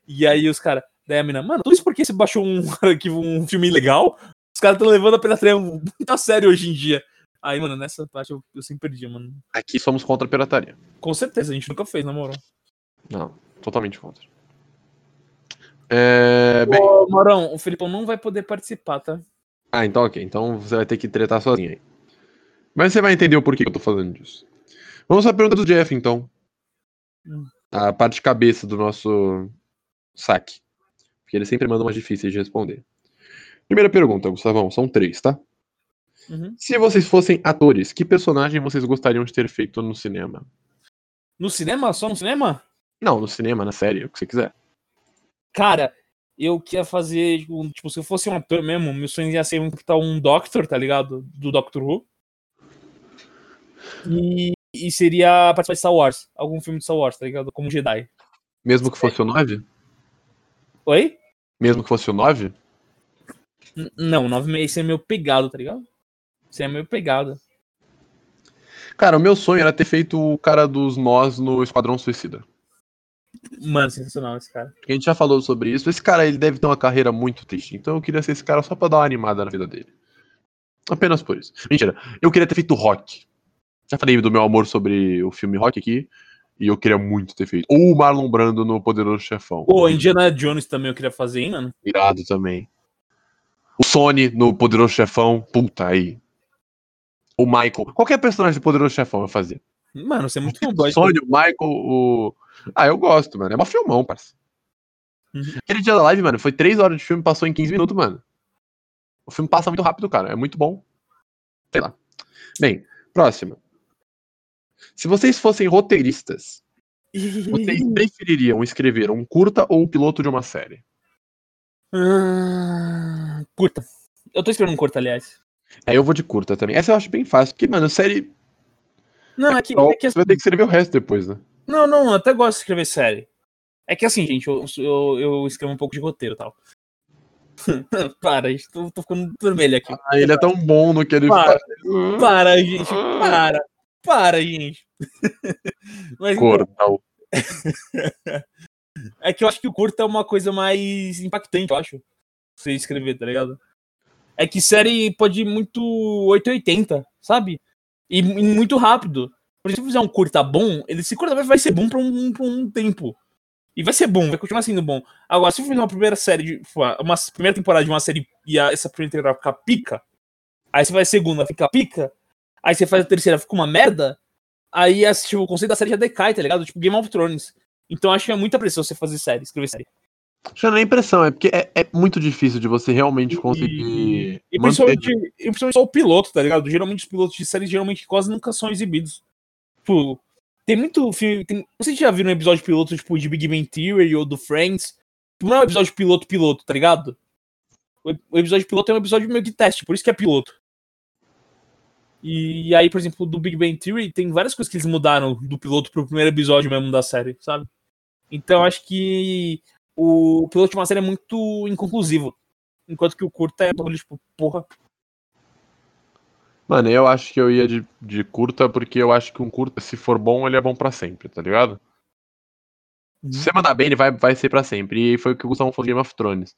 E aí os caras, daí a mina, mano, tudo isso porque você baixou um *laughs* arquivo, um filme legal? Os caras estão levando a pirateria muito a sério hoje em dia. Aí, mano, nessa parte eu, eu sempre perdi, mano. Aqui somos contra a pirataria. Com certeza, a gente nunca fez, na moral. Não, totalmente contra. É, bem... Ô, Morão, o Felipão não vai poder participar, tá? Ah, então ok. Então você vai ter que tretar sozinho aí. Mas você vai entender o porquê que eu tô fazendo disso. Vamos à pergunta do Jeff, então. Hum. A parte cabeça do nosso saque. Porque ele sempre manda umas difíceis de responder. Primeira pergunta, Gustavão. São três, tá? Uhum. Se vocês fossem atores, que personagem vocês gostariam de ter feito no cinema? No cinema? Só no cinema? Não, no cinema, na série, o que você quiser. Cara, eu queria fazer, tipo, tipo, se eu fosse um ator mesmo, meu sonho ia ser interpretar um Doctor, tá ligado? Do Doctor Who. E, e seria participar de Star Wars, algum filme de Star Wars, tá ligado? Como Jedi. Mesmo que fosse o 9? Oi? Mesmo que fosse o 9? N- não, 9 é meio pegado, tá ligado? Isso é meio pegado. Cara, o meu sonho era ter feito o cara dos nós no Esquadrão Suicida. Mano, sensacional esse cara. Porque a gente já falou sobre isso. Esse cara, ele deve ter uma carreira muito triste. Então eu queria ser esse cara só pra dar uma animada na vida dele. Apenas por isso. Mentira. Eu queria ter feito Rock. Já falei do meu amor sobre o filme Rock aqui. E eu queria muito ter feito. Ou o Marlon Brando no Poderoso Chefão. Pô, Indiana Jones também eu queria fazer, hein, mano? Irado também. O Sony no Poderoso Chefão. Puta aí. O Michael. Qualquer personagem do Poderoso Chefão eu fazia. Mano, você é muito O fanboy. Sony, o Michael, o. Ah, eu gosto, mano. É uma filmão, parça. Uhum. Aquele dia da live, mano, foi 3 horas de filme, passou em 15 minutos, mano. O filme passa muito rápido, cara. É muito bom. Sei lá. Bem, próxima. Se vocês fossem roteiristas, *laughs* vocês prefeririam escrever um curta ou um piloto de uma série? Ah, curta. Eu tô esperando um curta, aliás. É, eu vou de curta também. Essa eu acho bem fácil, porque, mano, série. Não, é que, só- é que Você vai ter que escrever o resto depois, né? Não, não, eu até gosto de escrever série. É que assim, gente, eu, eu, eu escrevo um pouco de roteiro e tal. *laughs* Para, gente, tô, tô ficando vermelho aqui. Ah, ele é tão bom no que ele Para. faz. Para, gente, para. Para, gente. *laughs* Mas então, Cortal. *laughs* é que eu acho que o curta é uma coisa mais impactante, eu acho. Você escrever, tá ligado? É que série pode ir muito 880, sabe? E, e muito rápido. Por exemplo, se fizer um curta bom, ele se curta vai- vai ser bom pra um, pra um tempo. E vai ser bom, vai continuar sendo bom. Agora, se eu fizer uma primeira série, de, uma primeira temporada de uma série e a- essa primeira temporada ficar pica, aí você faz a segunda, fica pica, aí você faz a terceira, fica uma merda, aí assim, tipo, o conceito da série já decai, tá ligado? Tipo Game of Thrones. Então acho que é muita pressão você fazer série, escrever série. Acho que não é impressão, é porque é, é muito difícil de você realmente conseguir. E manter- principalmente, e principalmente só o piloto, tá ligado? Geralmente os pilotos de séries geralmente quase nunca são exibidos. Tipo, tem muito filme. Tem, vocês já viram um episódio piloto, tipo, de Big Bang Theory ou do Friends? Tipo, Não é um episódio piloto-piloto, tá ligado? O, o episódio piloto é um episódio meio que teste, por isso que é piloto. E, aí, por exemplo, do Big Bang Theory, tem várias coisas que eles mudaram do piloto pro primeiro episódio mesmo da série, sabe? Então acho que o piloto de uma série é muito inconclusivo. Enquanto que o curta é tipo, porra. Mano, eu acho que eu ia de, de curta, porque eu acho que um curta, se for bom, ele é bom pra sempre, tá ligado? Uhum. Se você mandar bem, ele vai, vai ser pra sempre. E foi o que o Gustavo falou de Game of Thrones.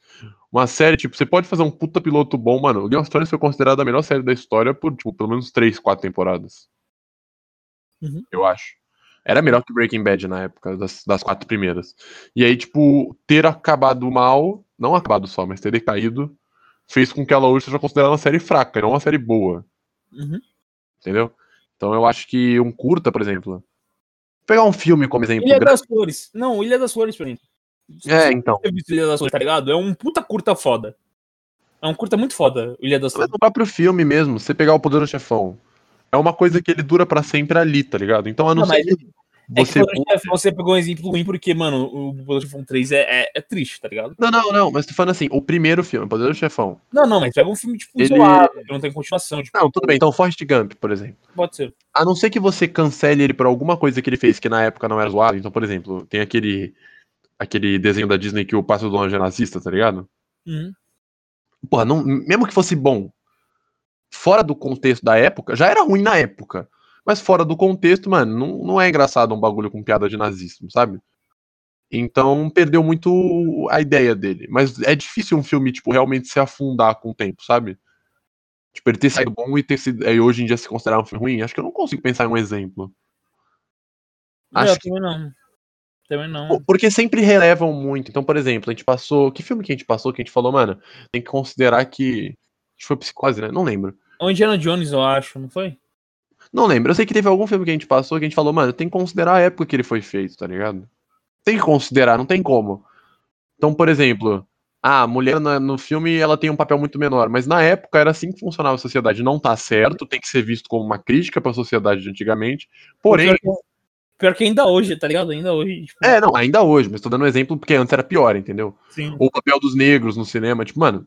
Uma série, tipo, você pode fazer um puta piloto bom, mano. O Game of Thrones foi considerado a melhor série da história por, tipo, pelo menos 3, 4 temporadas. Uhum. Eu acho. Era melhor que Breaking Bad na época, das, das quatro primeiras. E aí, tipo, ter acabado mal, não acabado só, mas ter decaído, fez com que ela hoje seja considerada uma série fraca, e não uma série boa. Uhum. Entendeu? Então eu acho que um curta, por exemplo. Vou pegar um filme como exemplo. Ilha das Flores. Não, Ilha das Flores, pra mim. É, então. Ilha das Flores, tá ligado? É um puta curta foda. É um curta muito foda, Ilha das Mas Flores. no próprio filme mesmo, você pegar o Poderoso Chefão. É uma coisa que ele dura pra sempre ali, tá ligado? Então a não, Não, ser mas que É que você. Você pegou um exemplo ruim porque, mano, o Poderoso Chefão 3 é, é, é triste, tá ligado? Não, não, não, mas tô falando assim, o primeiro filme, Poderoso Chefão. Não, não, mas pega um filme, tipo, Ele- isolado, que não tem continuação, tipo, Não, tudo bem, então Forrest Gump, por exemplo. pode ser. A não ser que você cancele ele por alguma coisa que ele fez que na época não era zoado. Então, por exemplo, tem aquele aquele desenho da Disney que o Passo do Anjo é nazista, tá ligado? Uhum. Porra, não, mesmo que fosse bom, fora do contexto da época, já era ruim na época. Mas fora do contexto, mano, não, não é engraçado um bagulho com piada de nazismo, sabe? Então perdeu muito a ideia dele. Mas é difícil um filme, tipo, realmente se afundar com o tempo, sabe? Tipo, ele ter saído bom e ter sido. E hoje em dia se considerar um filme ruim. Acho que eu não consigo pensar em um exemplo. Acho eu que... também não. Também não. Porque sempre relevam muito. Então, por exemplo, a gente passou. Que filme que a gente passou que a gente falou, mano? Tem que considerar que. Acho que foi psicose, né? Não lembro. O Indiana Jones, eu acho, não foi? Não lembro. Eu sei que teve algum filme que a gente passou que a gente falou, mano, tem que considerar a época que ele foi feito, tá ligado? Tem que considerar, não tem como. Então, por exemplo, a mulher no filme ela tem um papel muito menor, mas na época era assim que funcionava a sociedade. Não tá certo, tem que ser visto como uma crítica para a sociedade de antigamente. Porém. Pior que ainda hoje, tá ligado? Ainda hoje. Tipo... É, não, ainda hoje, mas tô dando um exemplo porque antes era pior, entendeu? Sim. Ou o papel dos negros no cinema, tipo, mano,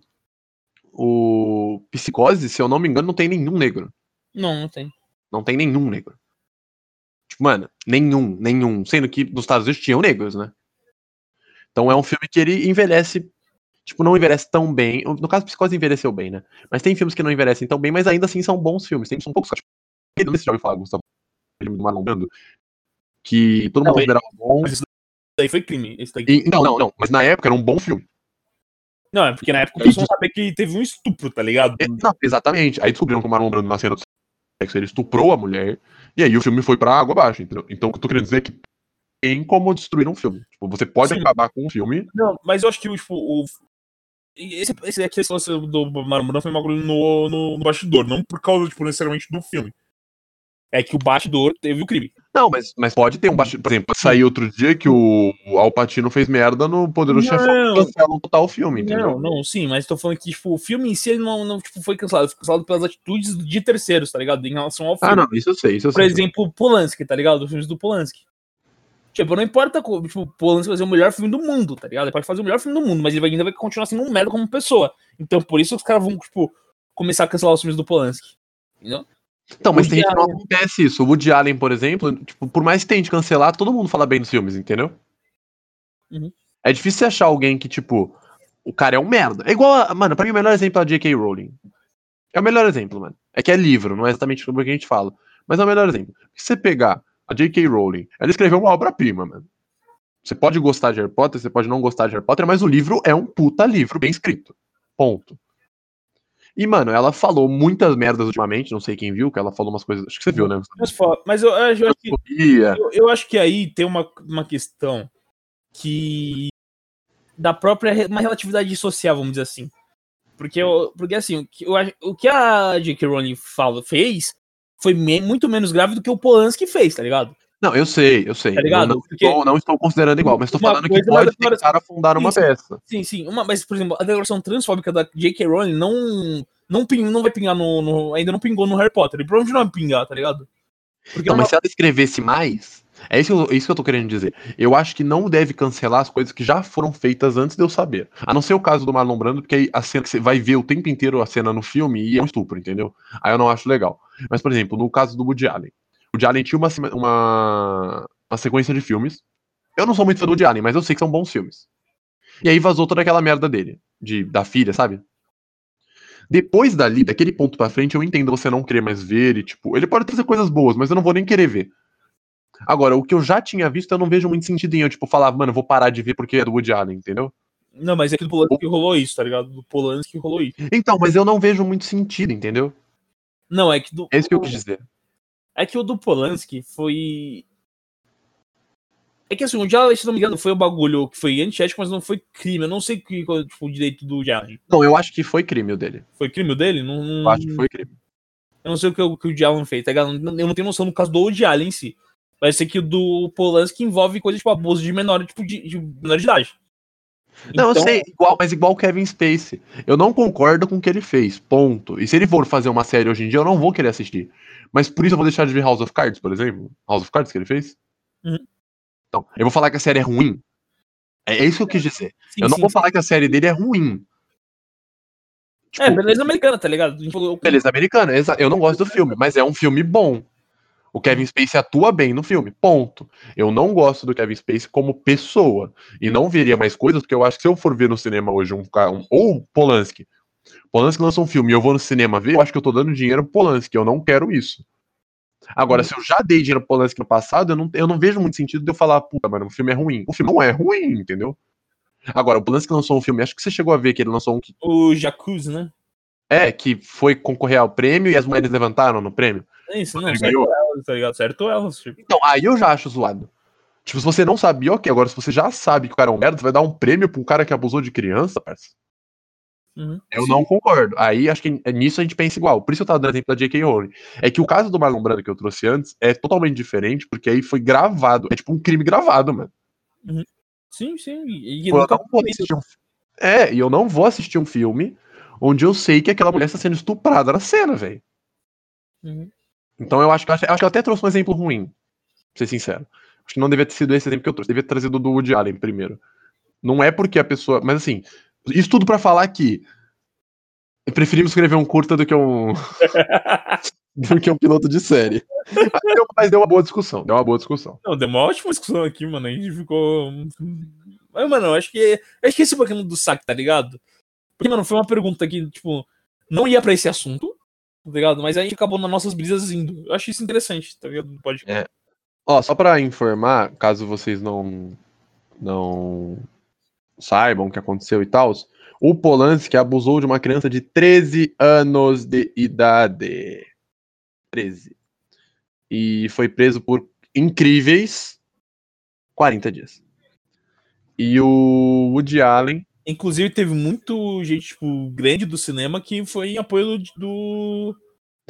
o Psicose, se eu não me engano, não tem nenhum negro. Não, não tem. Não tem nenhum negro. Tipo, mano, nenhum, nenhum. Sendo que nos Estados Unidos tinham negros, né? Então é um filme que ele envelhece. Tipo, não envelhece tão bem. No caso, Psicose envelheceu bem, né? Mas tem filmes que não envelhecem tão bem, mas ainda assim são bons filmes. Tem, são poucos. Tipo, não sei se já ouviu falar, Gustavo. Filme do Marlon Brando. Que todo mundo considerava bom. Mas isso daí foi crime. Esse daqui. E, não, não, não. Mas na época era um bom filme. Não, é porque na época o pessoal sabia que teve um estupro, tá ligado? Não, exatamente. Aí descobriram que o Marlon Brando na cena do sexo ele estuprou a mulher. E aí o filme foi pra água abaixo. Entendeu? Então o que eu tô querendo dizer é que tem como destruir um filme. Tipo, você pode Sim. acabar com um filme. Não, mas eu acho que tipo, o. Esse, esse aqui do Marlon Brando foi uma coisa no, no, no bastidor, não por causa, tipo, necessariamente do filme é que o bastidor teve o crime. Não, mas, mas pode ter um bastidor. Por exemplo, sair outro dia que o Alpatino fez merda no Poderoso Chefão cancelam total o filme, entendeu? Não, não, sim, mas tô falando que tipo, o filme em si não, não tipo, foi cancelado, foi cancelado pelas atitudes de terceiros, tá ligado? Em relação ao ah, filme. Ah, não, isso eu sei, isso eu Por sei. exemplo, Polanski, tá ligado? Os filmes do Polanski. Tipo, não importa, tipo, o Polanski vai fazer o melhor filme do mundo, tá ligado? Ele pode fazer o melhor filme do mundo, mas ele ainda vai continuar sendo um merda como pessoa. Então, por isso os caras vão, tipo, começar a cancelar os filmes do Polanski. Entendeu? Então, mas tem gente que não acontece isso. O Woody Allen, por exemplo, tipo, por mais que tente cancelar, todo mundo fala bem dos filmes, entendeu? Uhum. É difícil achar alguém que, tipo, o cara é um merda. É igual, a, mano, pra mim o melhor exemplo é a J.K. Rowling. É o melhor exemplo, mano. É que é livro, não é exatamente sobre o que a gente fala. Mas é o melhor exemplo. Se você pegar a J.K. Rowling, ela escreveu uma obra-prima, mano. Você pode gostar de Harry Potter, você pode não gostar de Harry Potter, mas o livro é um puta livro bem escrito. Ponto. E, mano, ela falou muitas merdas ultimamente, não sei quem viu, que ela falou umas coisas. Acho que você viu, né? Mas, mas eu, eu, acho que, eu, eu, acho que aí tem uma, uma questão que. da própria uma relatividade social, vamos dizer assim. Porque, eu, porque assim, o que, eu, o que a J.K. Rowling fala, fez foi me, muito menos grave do que o Polanski fez, tá ligado? Não, eu sei, eu sei. Tá ligado? Não, Porque estou, não estou considerando igual, mas estou falando que pode tentar afundar uma peça. Sim, sim. Uma, mas, por exemplo, a declaração transfóbica da J.K. Rowling não, não, ping, não vai pingar no, no, Ainda não pingou no Harry Potter. E provavelmente não vai pingar, tá ligado? Porque não, mas se ela escrevesse mais. É isso, isso que eu tô querendo dizer. Eu acho que não deve cancelar as coisas que já foram feitas antes de eu saber. A não ser o caso do Marlon Brando, porque aí a cena que você vai ver o tempo inteiro a cena no filme e é um estupro, entendeu? Aí eu não acho legal. Mas, por exemplo, no caso do Woody Allen. O Woody Allen tinha uma, uma, uma sequência de filmes. Eu não sou muito fã do Woody Allen, mas eu sei que são bons filmes. E aí vazou toda aquela merda dele, de, da filha, sabe? Depois dali, daquele ponto pra frente, eu entendo você não querer mais ver e, tipo, ele pode trazer coisas boas, mas eu não vou nem querer ver. Agora, o que eu já tinha visto, eu não vejo muito sentido em eu, tipo, falar, mano, vou parar de ver porque é do Woody Allen, entendeu? Não, mas é que do Polanski que rolou isso, tá ligado? Do Polanski que rolou isso. Então, mas eu não vejo muito sentido, entendeu? Não, é que do. É isso que eu quis dizer. É que o do Polanski foi. É que assim, o Jalen, se não me engano, foi o bagulho que foi antiético, mas não foi crime. Eu não sei que, tipo, o direito do Jalen. Não, eu acho que foi crime o dele. Foi crime o dele? Não, não... Eu acho que foi crime. Eu não sei o que, o, que o Jalen fez, tá ligado? Eu não tenho noção no caso do Jalen em si. Vai ser que o do Polanski envolve coisa tipo abuso de menor, tipo, de, de menor de idade. Não, então... eu sei, igual, mas igual o Kevin Space. Eu não concordo com o que ele fez, ponto. E se ele for fazer uma série hoje em dia, eu não vou querer assistir. Mas por isso eu vou deixar de ver House of Cards, por exemplo. House of Cards que ele fez. Uhum. Então, eu vou falar que a série é ruim. É, é isso que eu quis dizer. Sim, eu não sim, vou sim. falar que a série dele é ruim. Tipo, é, beleza americana, tá ligado? Beleza americana, eu não gosto do filme, mas é um filme bom. O Kevin Spacey atua bem no filme, ponto. Eu não gosto do Kevin Spacey como pessoa. E não veria mais coisas, porque eu acho que se eu for ver no cinema hoje um, um ou Polanski, Polanski lança um filme e eu vou no cinema ver, eu acho que eu tô dando dinheiro pro Polanski, eu não quero isso. Agora, Uhum. se eu já dei dinheiro pro Polanski no passado, eu não, eu não vejo muito sentido de eu falar, puta, mano, o filme é ruim. O filme não é ruim, entendeu? Agora, o Polanski lançou um filme, acho que você chegou a ver que ele lançou um O Jacuzzi, né? é, que foi concorrer ao prêmio e as mulheres levantaram no prêmio. É isso, não, Ele certo elas, tá ligado? Certo elas, tipo. Então, aí eu já acho zoado. Tipo, se você não sabia, ok. Agora, se você já sabe que o cara é um merda, você vai dar um prêmio pra um cara que abusou de criança, parça. Uhum. Eu Sim. não concordo. Aí acho que nisso a gente pensa igual. Por isso eu tava dando exemplo da J.K. Rowling. É que o caso do Marlon Brando que eu trouxe antes é totalmente diferente, porque aí foi gravado. É tipo um crime gravado, mano. Sim, sim. E, Pô, eu nunca não vou assistir um É, e eu não vou assistir um filme onde eu sei que aquela mulher está sendo estuprada na cena, velho. Uhum. Então eu acho que, acho que eu até trouxe um exemplo ruim, pra ser sincero. Acho que não devia ter sido esse exemplo que eu trouxe. Devia ter trazido do Woody Allen primeiro. Não é porque a pessoa. Mas assim, isso tudo pra falar que preferimos escrever um curta do que um. *laughs* do que um piloto de série. Mas deu, mas deu uma boa discussão. Deu uma boa discussão. Não, deu uma ótima discussão aqui, mano. A gente ficou. Mas, mano, eu acho que. Acho que esse é o bacana do saque, tá ligado? Porque, mano, foi uma pergunta que, tipo, não ia pra esse assunto, tá ligado? Mas a gente acabou nas nossas brisas indo. Eu acho isso interessante, tá ligado? Pode. É. Ó, só pra informar, caso vocês não não saibam o que aconteceu e tal, o Polanski abusou de uma criança de 13 anos de idade. 13. E foi preso por incríveis 40 dias. E o Woody Allen, Inclusive, teve muito gente, tipo, grande do cinema que foi em apoio do.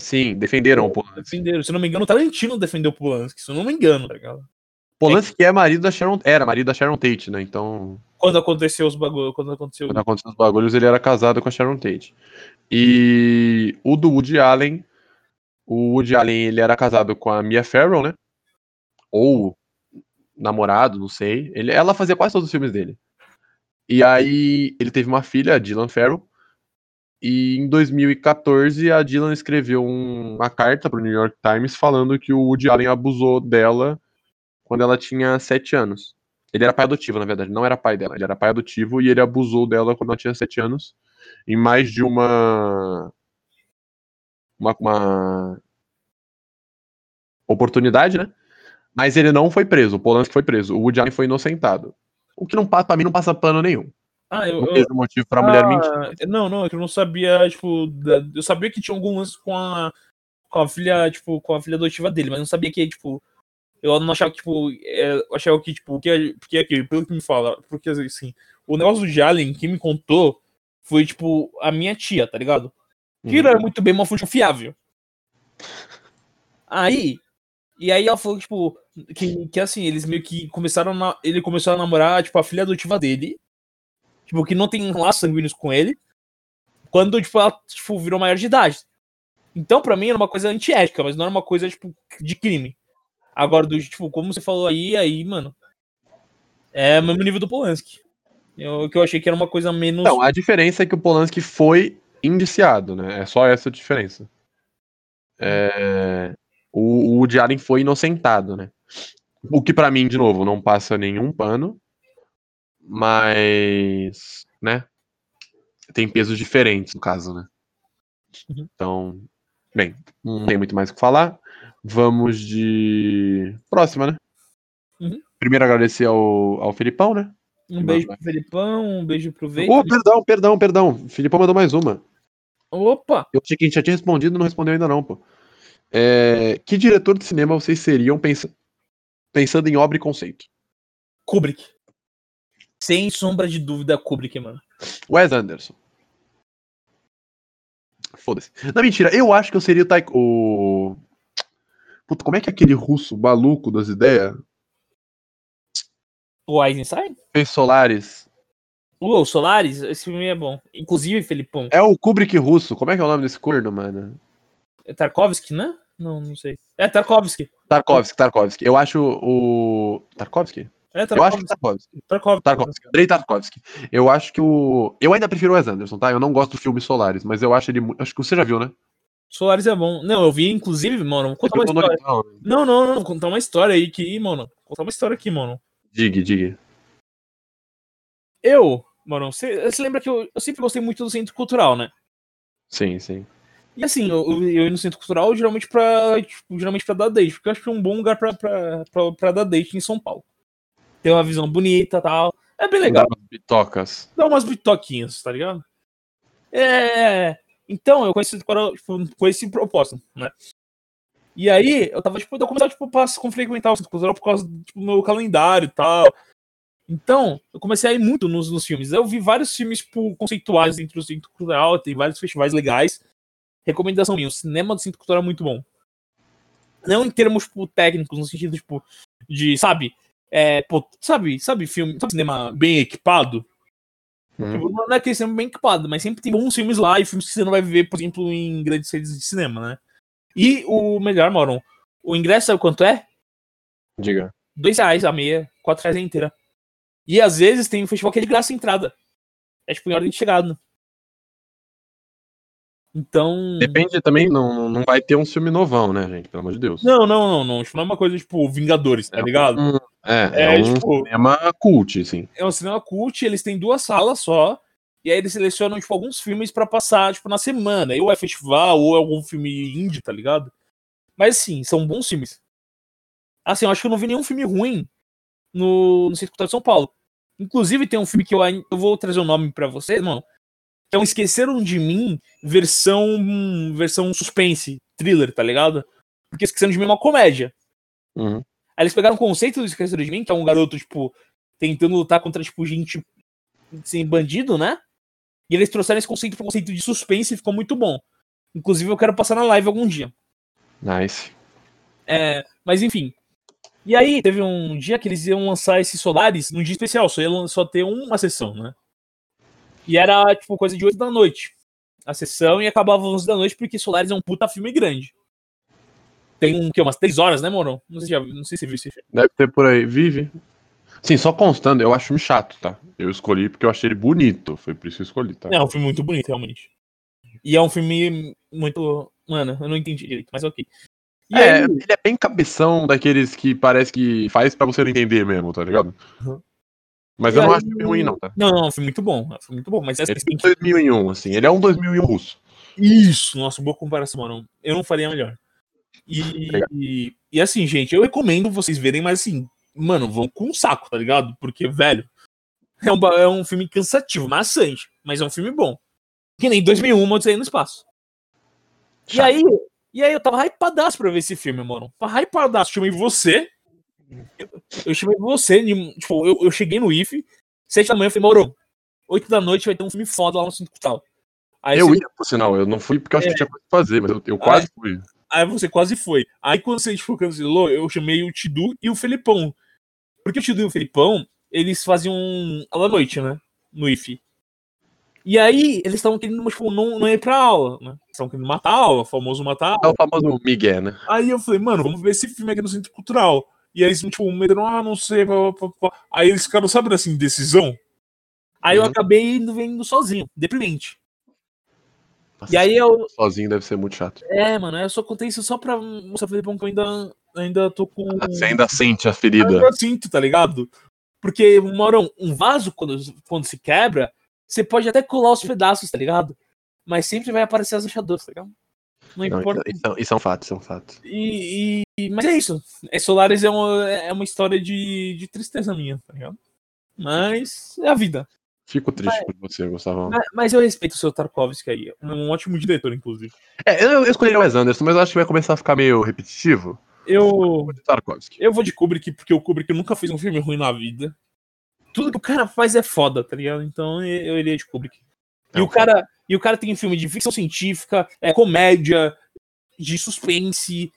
sim, defenderam o Polanski. Defenderam. Se não me engano, o Tarantino defendeu o Polanski, se eu não me engano, tá ligado? Polanski é marido da Sharon, era marido da Sharon Tate, né? Então, Quando aconteceu os bagulhos, quando aconteceu. Quando aconteceu os bagulhos, ele era casado com a Sharon Tate. E o do Woody Allen, o Woody Allen, ele era casado com a Mia Farrow, né? Ou namorado, não sei. Ele, ela fazia quase todos os filmes dele. E aí ele teve uma filha, a Dylan Farrow. E em 2014 a Dylan escreveu um- uma carta pro New York Times falando que o Woody Allen abusou dela quando ela tinha 7 anos. Ele era pai adotivo, na verdade, não era pai dela, ele era pai adotivo e ele abusou dela quando ela tinha 7 anos, em mais de uma. Uma, uma oportunidade, né? Mas ele não foi preso, o Polanski foi preso, o Woody Allen foi inocentado. O que não passa, pra mim não passa pano nenhum. Ah, eu. O eu- motivo pra mulher Ah, mentir. Não, não, é que eu não sabia, tipo, eu sabia que tinha algum lance com a com a filha, tipo, com a filha adotiva dele, mas não sabia que, tipo, eu não achava que, tipo, é, achava que, tipo, que, porque aqui, pelo que me fala, porque assim, o negócio do Allen, que me contou, foi, tipo, a minha tia, tá ligado? Que não era muito bem uma fonte confiável. Aí, e aí ela falou, tipo, que, que assim, eles meio que começaram na- ele começou a namorar, tipo, a filha adotiva dele, tipo, que não tem laços sanguíneos com ele, quando, tipo, ela, tipo, virou maior de idade. Então, pra mim, era uma coisa antiética, mas não era uma coisa, tipo, de crime. Agora, do, tipo, como você falou aí, aí, mano, é o mesmo nível do Polanski. Eu, que eu achei que era uma coisa menos... Não, a diferença é que o Polanski foi indiciado, né? É só essa a diferença. É, O, o Allen foi inocentado, né? O que pra mim, de novo, não passa nenhum pano, mas, né? Tem pesos diferentes no caso, né? Uhum. Então, bem, não tem muito mais o que falar. Vamos de próxima, né? Uhum. Primeiro agradecer ao, ao Felipão, né? Um beijo pro Felipão, um beijo pro Veiga. Oh, perdão, perdão, perdão. O Filipão mandou mais uma. Opa! Eu achei que a gente já tinha respondido, não respondeu ainda não, pô. É, que diretor de cinema vocês seriam pensa- pensando em obra e conceito? Kubrick. Sem sombra de dúvida, Kubrick, mano. Wes Anderson. Foda-se. Não, mentira, eu acho que eu seria o Taiko... O... Puta, como é que é aquele russo maluco das ideias? O Eisenstein? Fez Solaris. O Solaris, esse filme é bom. Inclusive, Felipão. É o Kubrick russo. Como é que é o nome desse corno, mano? É Tarkovsky, né? Não, não sei. É Tarkovsky. Tarkovsky, Tarkovsky. Eu acho o... Tarkovsky? É Eu acho que Tarkovsky. Tarkovsky. Tarkovsky. Tarkovsky, Andrei Tarkovsky. Eu acho que o. Eu ainda prefiro o Wes Anderson, tá? Eu não gosto do filme Solaris, mas eu acho ele. Acho que você já viu, né? Solaris é bom. Não, eu vi, inclusive, mano. Vou contar uma Eu história. não, Não, não, não. Contar uma história aí que, mano. Contar uma história aqui, mano. Diga, diga. Eu, mano, você, lembra que eu, eu sempre gostei muito do centro cultural, né? Sim, sim. E assim, eu, eu ir no centro cultural geralmente pra, tipo, geralmente pra dar date, porque eu acho que é um bom lugar pra, pra, pra, pra dar date em São Paulo. Tem uma visão bonita e tal. É bem legal. Dá umas bitocas. Dá umas bitoquinhas, tá ligado? É. Então, eu conheci tipo, esse propósito, né? E aí, eu tava, tipo, eu comecei, tipo, a frequentar o centro cultural por causa tipo, do meu calendário e tal. Então, eu comecei a ir muito nos, nos filmes. Eu vi vários filmes tipo, conceituais dentro do centro cultural, tem vários festivais legais. Recomendação minha, o cinema do centro cultural é muito bom. Não em termos, tipo, técnicos, no sentido, tipo, de, sabe, é, pô, sabe, sabe filme, sabe cinema bem equipado? Uhum. Tipo, não é aquele cinema bem equipado, mas sempre tem bons filmes lá e filmes que você não vai ver, por exemplo, em grandes redes de cinema, né? E o melhor, Moron, o ingresso sabe quanto é? Diga. Dois reais a meia, quatro reais a inteira. E às vezes tem um festival que é de graça a entrada. É tipo em ordem de chegada. Então. Depende também, não, não vai ter um filme novão, né, gente? Pelo amor de Deus. Não, não, não, não. Tipo, não é uma coisa tipo Vingadores, tá É ligado? um- é, é, É, um tipo- cinema cult, assim. É um cinema cult, eles têm duas salas só. E aí eles selecionam, tipo, alguns filmes pra passar, tipo, na semana. Ou é festival, ou é algum filme indie, tá ligado? Mas sim, são bons filmes. Assim, eu acho que eu não vi nenhum filme ruim no, no Circuito de São Paulo. Inclusive, tem um filme que eu, eu vou trazer o nome pra você, mano. Um Esqueceram de Mim, versão. versão suspense, thriller, tá ligado? Porque Esqueceram de Mim é uma comédia. Uhum. Aí eles pegaram o conceito do Esqueceram de Mim, que é um garoto, tipo, tentando lutar contra, tipo, gente assim, bandido, né? E eles trouxeram esse conceito para um conceito de suspense e ficou muito bom. Inclusive, eu quero passar na live algum dia. Nice. É, mas enfim. E aí, teve um dia que eles iam lançar esses Solares num dia especial, só ia só ter uma sessão, né? E era, tipo, coisa de 8 da noite. A sessão e acabava às 11 da noite, porque Solares é um puta filme grande. Tem um, que, umas 3 horas, né, Moro? Não sei, se já, não sei se você viu esse filme. Deve ter por aí. Vive. Sim, só constando, eu acho filme chato, tá? Eu escolhi porque eu achei ele bonito. Foi por isso que eu escolhi, tá? É um filme muito bonito, realmente. E é um filme muito. Mano, eu não entendi direito, mas ok. E é, aí, ele é bem cabeção daqueles que parece que faz pra você não entender mesmo, tá ligado? Uhum. Mas E eu não acho filme ruim, não, tá? Não, não, filme muito bom. Filme muito bom, mas essa Ele é um 2001, assim. Ele é um 2001 russo. Isso, nossa, boa comparação, mano. Eu não faria melhor. E, e, e assim, gente, eu recomendo vocês verem, mas assim, mano, vão com um saco, tá ligado? Porque, velho, é um, é um filme cansativo, maçante, mas é um filme bom. Que nem 2001, Odisseia no Espaço. E Chato. aí, e aí eu tava hypadaço pra ver esse filme, mano. Tava hypadaço, chamei você. Eu, eu chamei você, de- tipo, eu, eu cheguei no IF, sete da manhã, eu falei, Moro, oito da noite vai ter um filme foda lá no Centro Cultural. Aí Eu você- ia, por sinal, eu não fui porque eu achei É. que tinha coisa pra fazer, mas eu, eu quase fui. Aí você quase foi. Aí quando você tipo, cancelou, eu chamei o Tidu e o Felipão. Porque o Tidu e o Felipão, eles faziam aula à noite, né? No IF. E aí, eles estavam querendo, tipo, não, não ir pra aula, né? Estavam querendo matar a aula, o famoso matar a É aula. o famoso Miguel, né? Aí eu falei, mano, vamos ver esse filme aqui no Centro Cultural. E aí eles, tipo, meteram, ah, não sei, pá, pá, pá, pá. Aí eles ficaram, sabe, assim, decisão? Aí eu Uhum. acabei indo, indo sozinho, deprimente. Nossa, E aí eu, Sozinho deve ser muito chato. É, mano, eu só contei isso só pra mostrar Felipão que eu ainda, ainda tô com. Você ainda sente a Eu ferida. ainda sinto, tá ligado? Porque, Maurão, um vaso, quando, quando se quebra, você pode até colar os pedaços, tá ligado? Mas sempre vai aparecer as rachaduras, tá ligado? Não Não, importa. isso, isso, isso é um fato, isso é um fato. E, e- mas é isso. É, Solares é uma, é uma história de, de tristeza minha, tá ligado? Mas é a vida. Fico triste por você, Gustavo. Mas, mas eu respeito o seu Tarkovsky aí. É um ótimo diretor, inclusive. É, eu, eu escolhi o Wes Anderson, mas eu acho que vai começar a ficar meio repetitivo. Eu, Vou de Tarkovsky. Eu vou de Kubrick porque o Kubrick nunca fez um filme ruim na vida. Tudo que o cara faz é foda, tá ligado? Então eu eu iria de Kubrick. E É o cara, e o cara tem filme de ficção científica, é comédia, de suspense.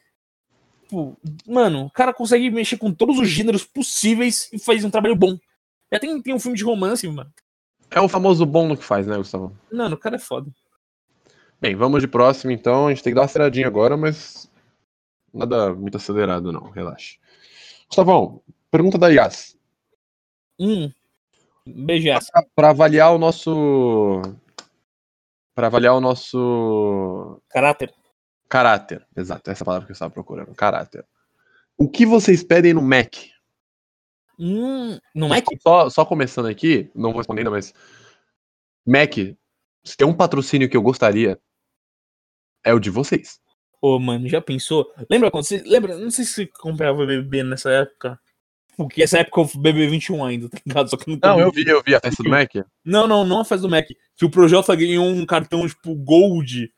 Tipo, mano, o cara consegue mexer com todos os gêneros possíveis e faz um trabalho bom. Já tem, tem um filme de romance, mano. É o famoso bom no que faz, né, Gustavo? Mano, o cara é foda. Bem, vamos de próximo então. A gente tem que dar uma aceleradinha agora, mas nada muito acelerado, não. Relaxa. Gustavão, pergunta da Yas. Hum. BGS. Para avaliar o nosso. Para avaliar o nosso Caráter. caráter. Exato, essa é palavra que eu estava procurando. Caráter. O que vocês pedem no Mac? Hum. É que. Só, só começando aqui, não vou responder ainda, mas. Mac, se tem um patrocínio que eu gostaria, é o de vocês. Ô, mano, já pensou? Lembra quando você. Lembra? Não sei se você comprava BBB nessa época. Porque essa época eu BBB 21 ainda, tá ligado? Só que nunca Não, eu vi, eu vi a festa do Mac. Não, não, não a festa do Mac. Que o Projota ganhou um cartão, tipo, Gold,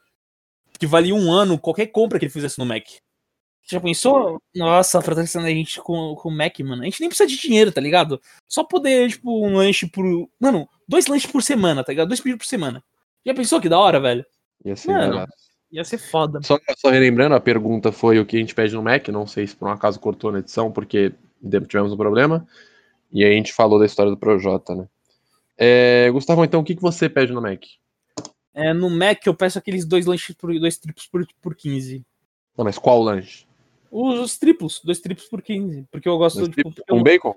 que valia um ano qualquer compra que ele fizesse no Mac. Já pensou? Nossa, patrocinando a gente com, com o Mac, mano. A gente nem precisa de dinheiro, tá ligado? Só poder, tipo, um lanche por. Mano, dois lanches por semana, tá ligado? Dois pedidos por semana. Já pensou que da hora, velho? Ia ser Mano. barato. Ia ser foda. Só, só relembrando, a pergunta foi o que a gente pede no Mac. Não sei se por um acaso cortou na edição, porque tivemos um problema. E aí a gente falou da história do Projota, né? É, Gustavo, então o que, que você pede no Mac? É, no Mac eu peço aqueles dois lanches por dois triplos por, por 15. Não, mas qual lanche? Os, os triplos, dois triplos por 15. Porque eu gosto, tipo, eu- com bacon?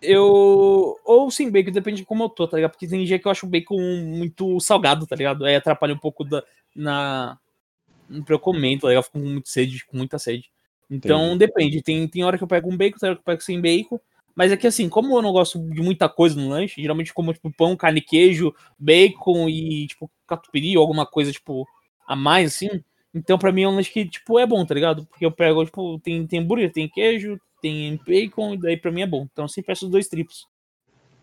eu. Ou sem bacon, depende de como eu tô, tá ligado? Porque tem dia que eu acho o bacon muito salgado, tá ligado? Aí atrapalha um pouco da, na. Pra eu comer, tá ligado? Eu fico com muito sede, com muita sede. Então Entendi. depende. Tem, tem hora que eu pego um bacon, tem hora que eu pego sem bacon. Mas é que assim, como eu não gosto de muita coisa no lanche, geralmente como tipo pão, carne, queijo, bacon e tipo catupiry ou alguma coisa tipo a mais assim. Então pra mim é um lanche que tipo é bom, tá ligado? Porque eu pego tipo tem tem hambúrguer, tem queijo, tem bacon e daí pra mim é bom. Então eu sempre peço os dois triplos.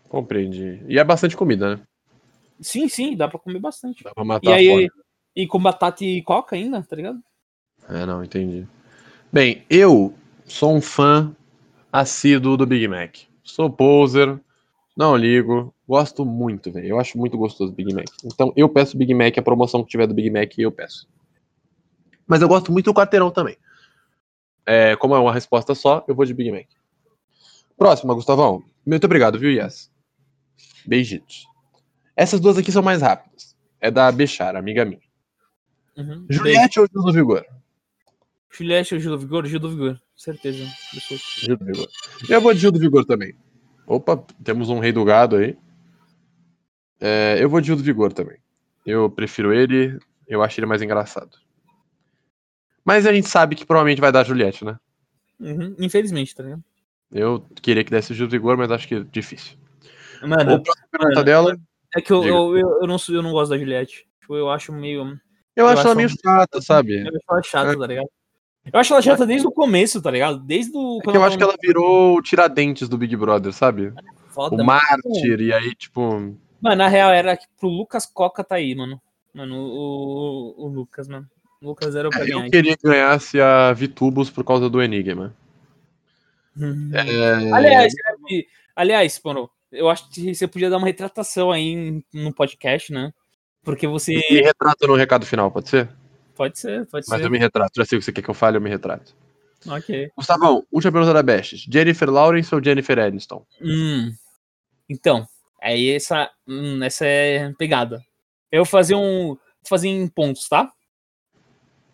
Compreendi. E é bastante comida, né? Sim, sim, dá pra comer bastante. Dá pra matar E aí e com batata e coca ainda, tá ligado? É, não, entendi. Bem, eu sou um fã assíduo do Big Mac. Sou poser, não ligo, gosto muito, velho. Eu acho muito gostoso o Big Mac. Então eu peço Big Mac, a promoção que tiver do Big Mac, eu peço. Mas eu gosto muito do quarteirão também. É, como é uma resposta só, eu vou de Big Mac. Próxima, Gustavão. Muito obrigado, viu, Yes? Beijitos. Essas duas aqui são mais rápidas. É da Bechara, amiga minha. Uhum. Juliette ou Gil do Vigor? Juliette ou Gil do Vigor? Gil do Vigor, certeza. Gil do Vigor. Eu vou de Gil do Vigor também. Opa, temos um rei do gado aí. É, eu vou de Gil do Vigor também. Eu prefiro ele, eu acho ele mais engraçado. Mas a gente sabe que provavelmente vai dar Juliette, né? Uhum. Infelizmente, tá ligado? Eu queria que desse o Gil do Vigor, mas acho que é difícil. Mano, A próxima pergunta dela. é que eu, eu, eu, eu não, eu não gosto da Juliette. Tipo, eu acho meio. Eu, eu acho ela meio um- chata, sabe? Eu acho ela chata, tá ligado? Eu acho ela chata desde o começo, tá ligado? Desde o. É eu acho que ela virou o Tiradentes do Big Brother, sabe? Foda, O mártir, e aí, tipo. Mano, na real era que pro Lucas Coca tá aí, mano. Mano, o, o, o Lucas, mano. O Lucas era o pra ganhar. Eu queria que ganhasse a Vitubos por causa do Enigma. Uhum. É, Aliás, aliás, mano, eu acho que você podia dar uma retratação aí no podcast, né? Porque você. Me retrata no recado final, pode ser? Pode ser, pode Mas ser. eu me retrato. Já sei o que você quer que eu fale, eu me retrato. Ok. Gustavão, última pergunta da Bestes. Jennifer Lawrence ou Jennifer Aniston? Hum. Então, aí essa, hum, essa é pegada. Eu vou fazer um. Vou fazer em pontos, tá?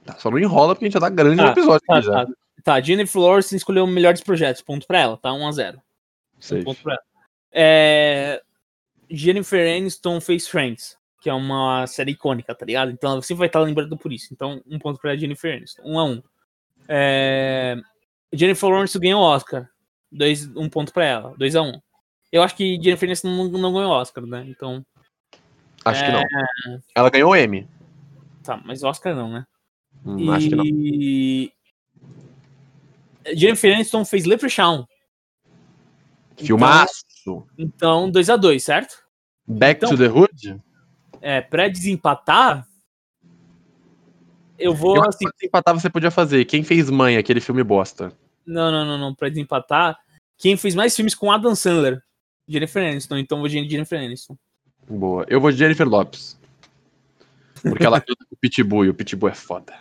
Tá, só não enrola porque a gente já tá grande Tá, no episódio Tá, tá. Tá, Jennifer Lawrence escolheu o melhor dos projetos. Ponto pra ela, tá? 1x0. Sei. Um ponto pra ela. É, Jennifer Aniston fez Friends, que é uma série icônica, tá ligado? Então você vai estar lembrando por isso. Então, um ponto pra Jennifer Aniston. 1 a 1 É, Jennifer Lawrence ganhou o Oscar. Dois, um ponto pra ela. 2 a 1 Eu acho que Jennifer Aniston não, não ganhou o Oscar, né? Então, Acho que É. não. Ela ganhou M. tá, mas Oscar não, né? Hum, Acho que não. E Jennifer Aniston fez Leprechaun. Filmaço. Então, 2 a 2 certo? Back então- to the Hood? É, pra desempatar, eu vou Eu assim. pra empatar você podia fazer. Quem fez Mãe, aquele filme bosta? Não, não, não, não. Pra desempatar, quem fez mais filmes com Adam Sandler? Jennifer Aniston. Então eu vou de Jennifer Aniston. Boa. Eu vou de Jennifer Lopes. Porque ela *laughs* canta com o Pitbull e o Pitbull é foda.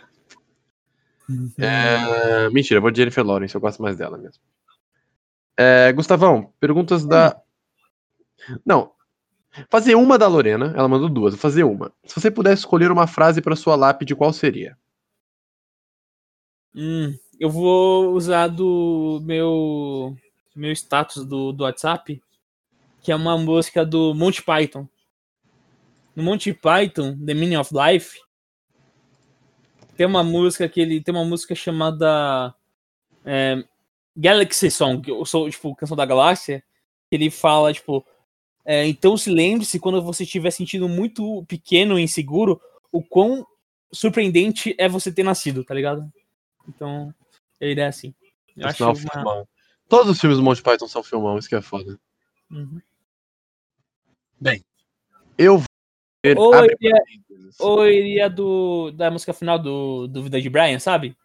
É, Mentira, eu vou de Jennifer Lawrence, eu gosto mais dela mesmo. É, Gustavão, perguntas da. Não. Fazer uma da Lorena, ela mandou duas, vou fazer uma. Se você pudesse escolher uma frase para sua lápide, qual seria? Hum, eu vou usar do meu meu status do, do WhatsApp, que é uma música do Monty Python. No Monty Python, The Meaning of Life, tem uma música que ele tem uma música chamada é, Galaxy Song, sou tipo canção da galáxia, que ele fala tipo é, então se lembre-se quando você estiver sentindo muito pequeno e inseguro, o quão surpreendente é você ter nascido, tá ligado? Então, a ideia é assim. Eu Por acho uma... Todos os filmes do Monty Python são filmão, isso que é foda. Uhum. Eu vou ver. Ou abre iria- parênteses. Ou iria do, da música final do, do Vida de Brian, sabe?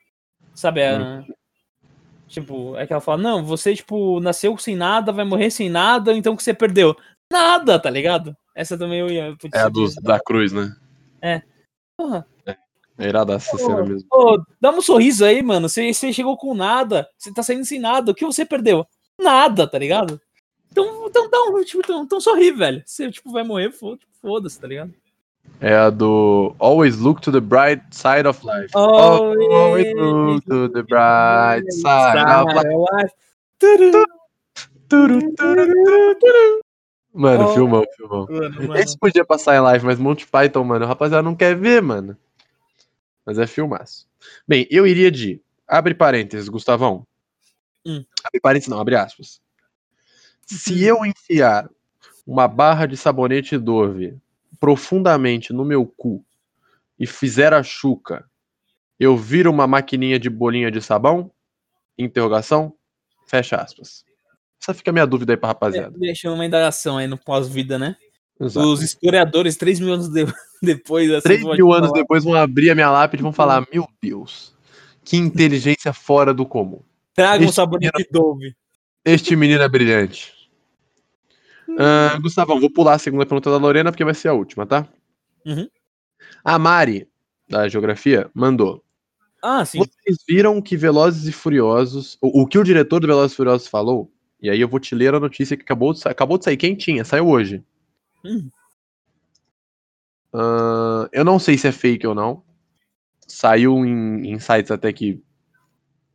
Sabe? a- Tipo, é que ela fala, não, você, tipo, nasceu sem nada, vai morrer sem nada, então o que você perdeu? Nada, tá ligado? Essa também eu ia. putz, É a eu dos, da Cruz, né? Porra, É irada essa cena mesmo. Ô, dá um sorriso aí, mano. Você, chegou com nada. Você tá saindo sem nada. O que você perdeu? Nada, tá ligado? Então, então, então, tipo, então, então sorri, velho. Você, tipo, vai morrer, foda- foda-se, tá ligado? É a do Always Look to the Bright Side of Life. Always Always look to the bright side of life. Turu, Turu, turu, turu, turu. Mano, Oh. filmão, filmão. Mano, mano. Esse podia passar em live, mas Monty Python, mano, o rapaziada não quer ver, mano. Mas é filmaço. Bem, eu iria de. Abre parênteses, Gustavão. Hum. Abre parênteses, não, abre aspas. Se eu enfiar uma barra de sabonete Dove profundamente no meu cu e fizer a chuca, eu viro uma maquininha de bolinha de sabão? Interrogação? Fecha aspas. Essa fica a minha dúvida aí pra rapaziada. Deixando uma indagação aí no pós-vida, né? Exato. Os historiadores, 3 mil anos de- *laughs* depois dessa 3 mil anos falar, depois vão abrir a minha lápide e vão falar: Meu Deus, que inteligência fora do comum. Traga um Este sabonete Dove. Este menino é brilhante. Ah, Gustavão, vou pular a segunda pergunta da Lorena porque vai ser a última, tá? Uhum. A Mari, da Geografia, mandou. Ah, sim. Vocês viram que Velozes e Furiosos. O, o que o diretor do Velozes e Furiosos falou? E aí eu vou te ler a notícia que acabou de, sa- acabou de sair quentinha, saiu hoje. Hum. Ah, eu não sei se é fake ou não. Saiu em, em sites até que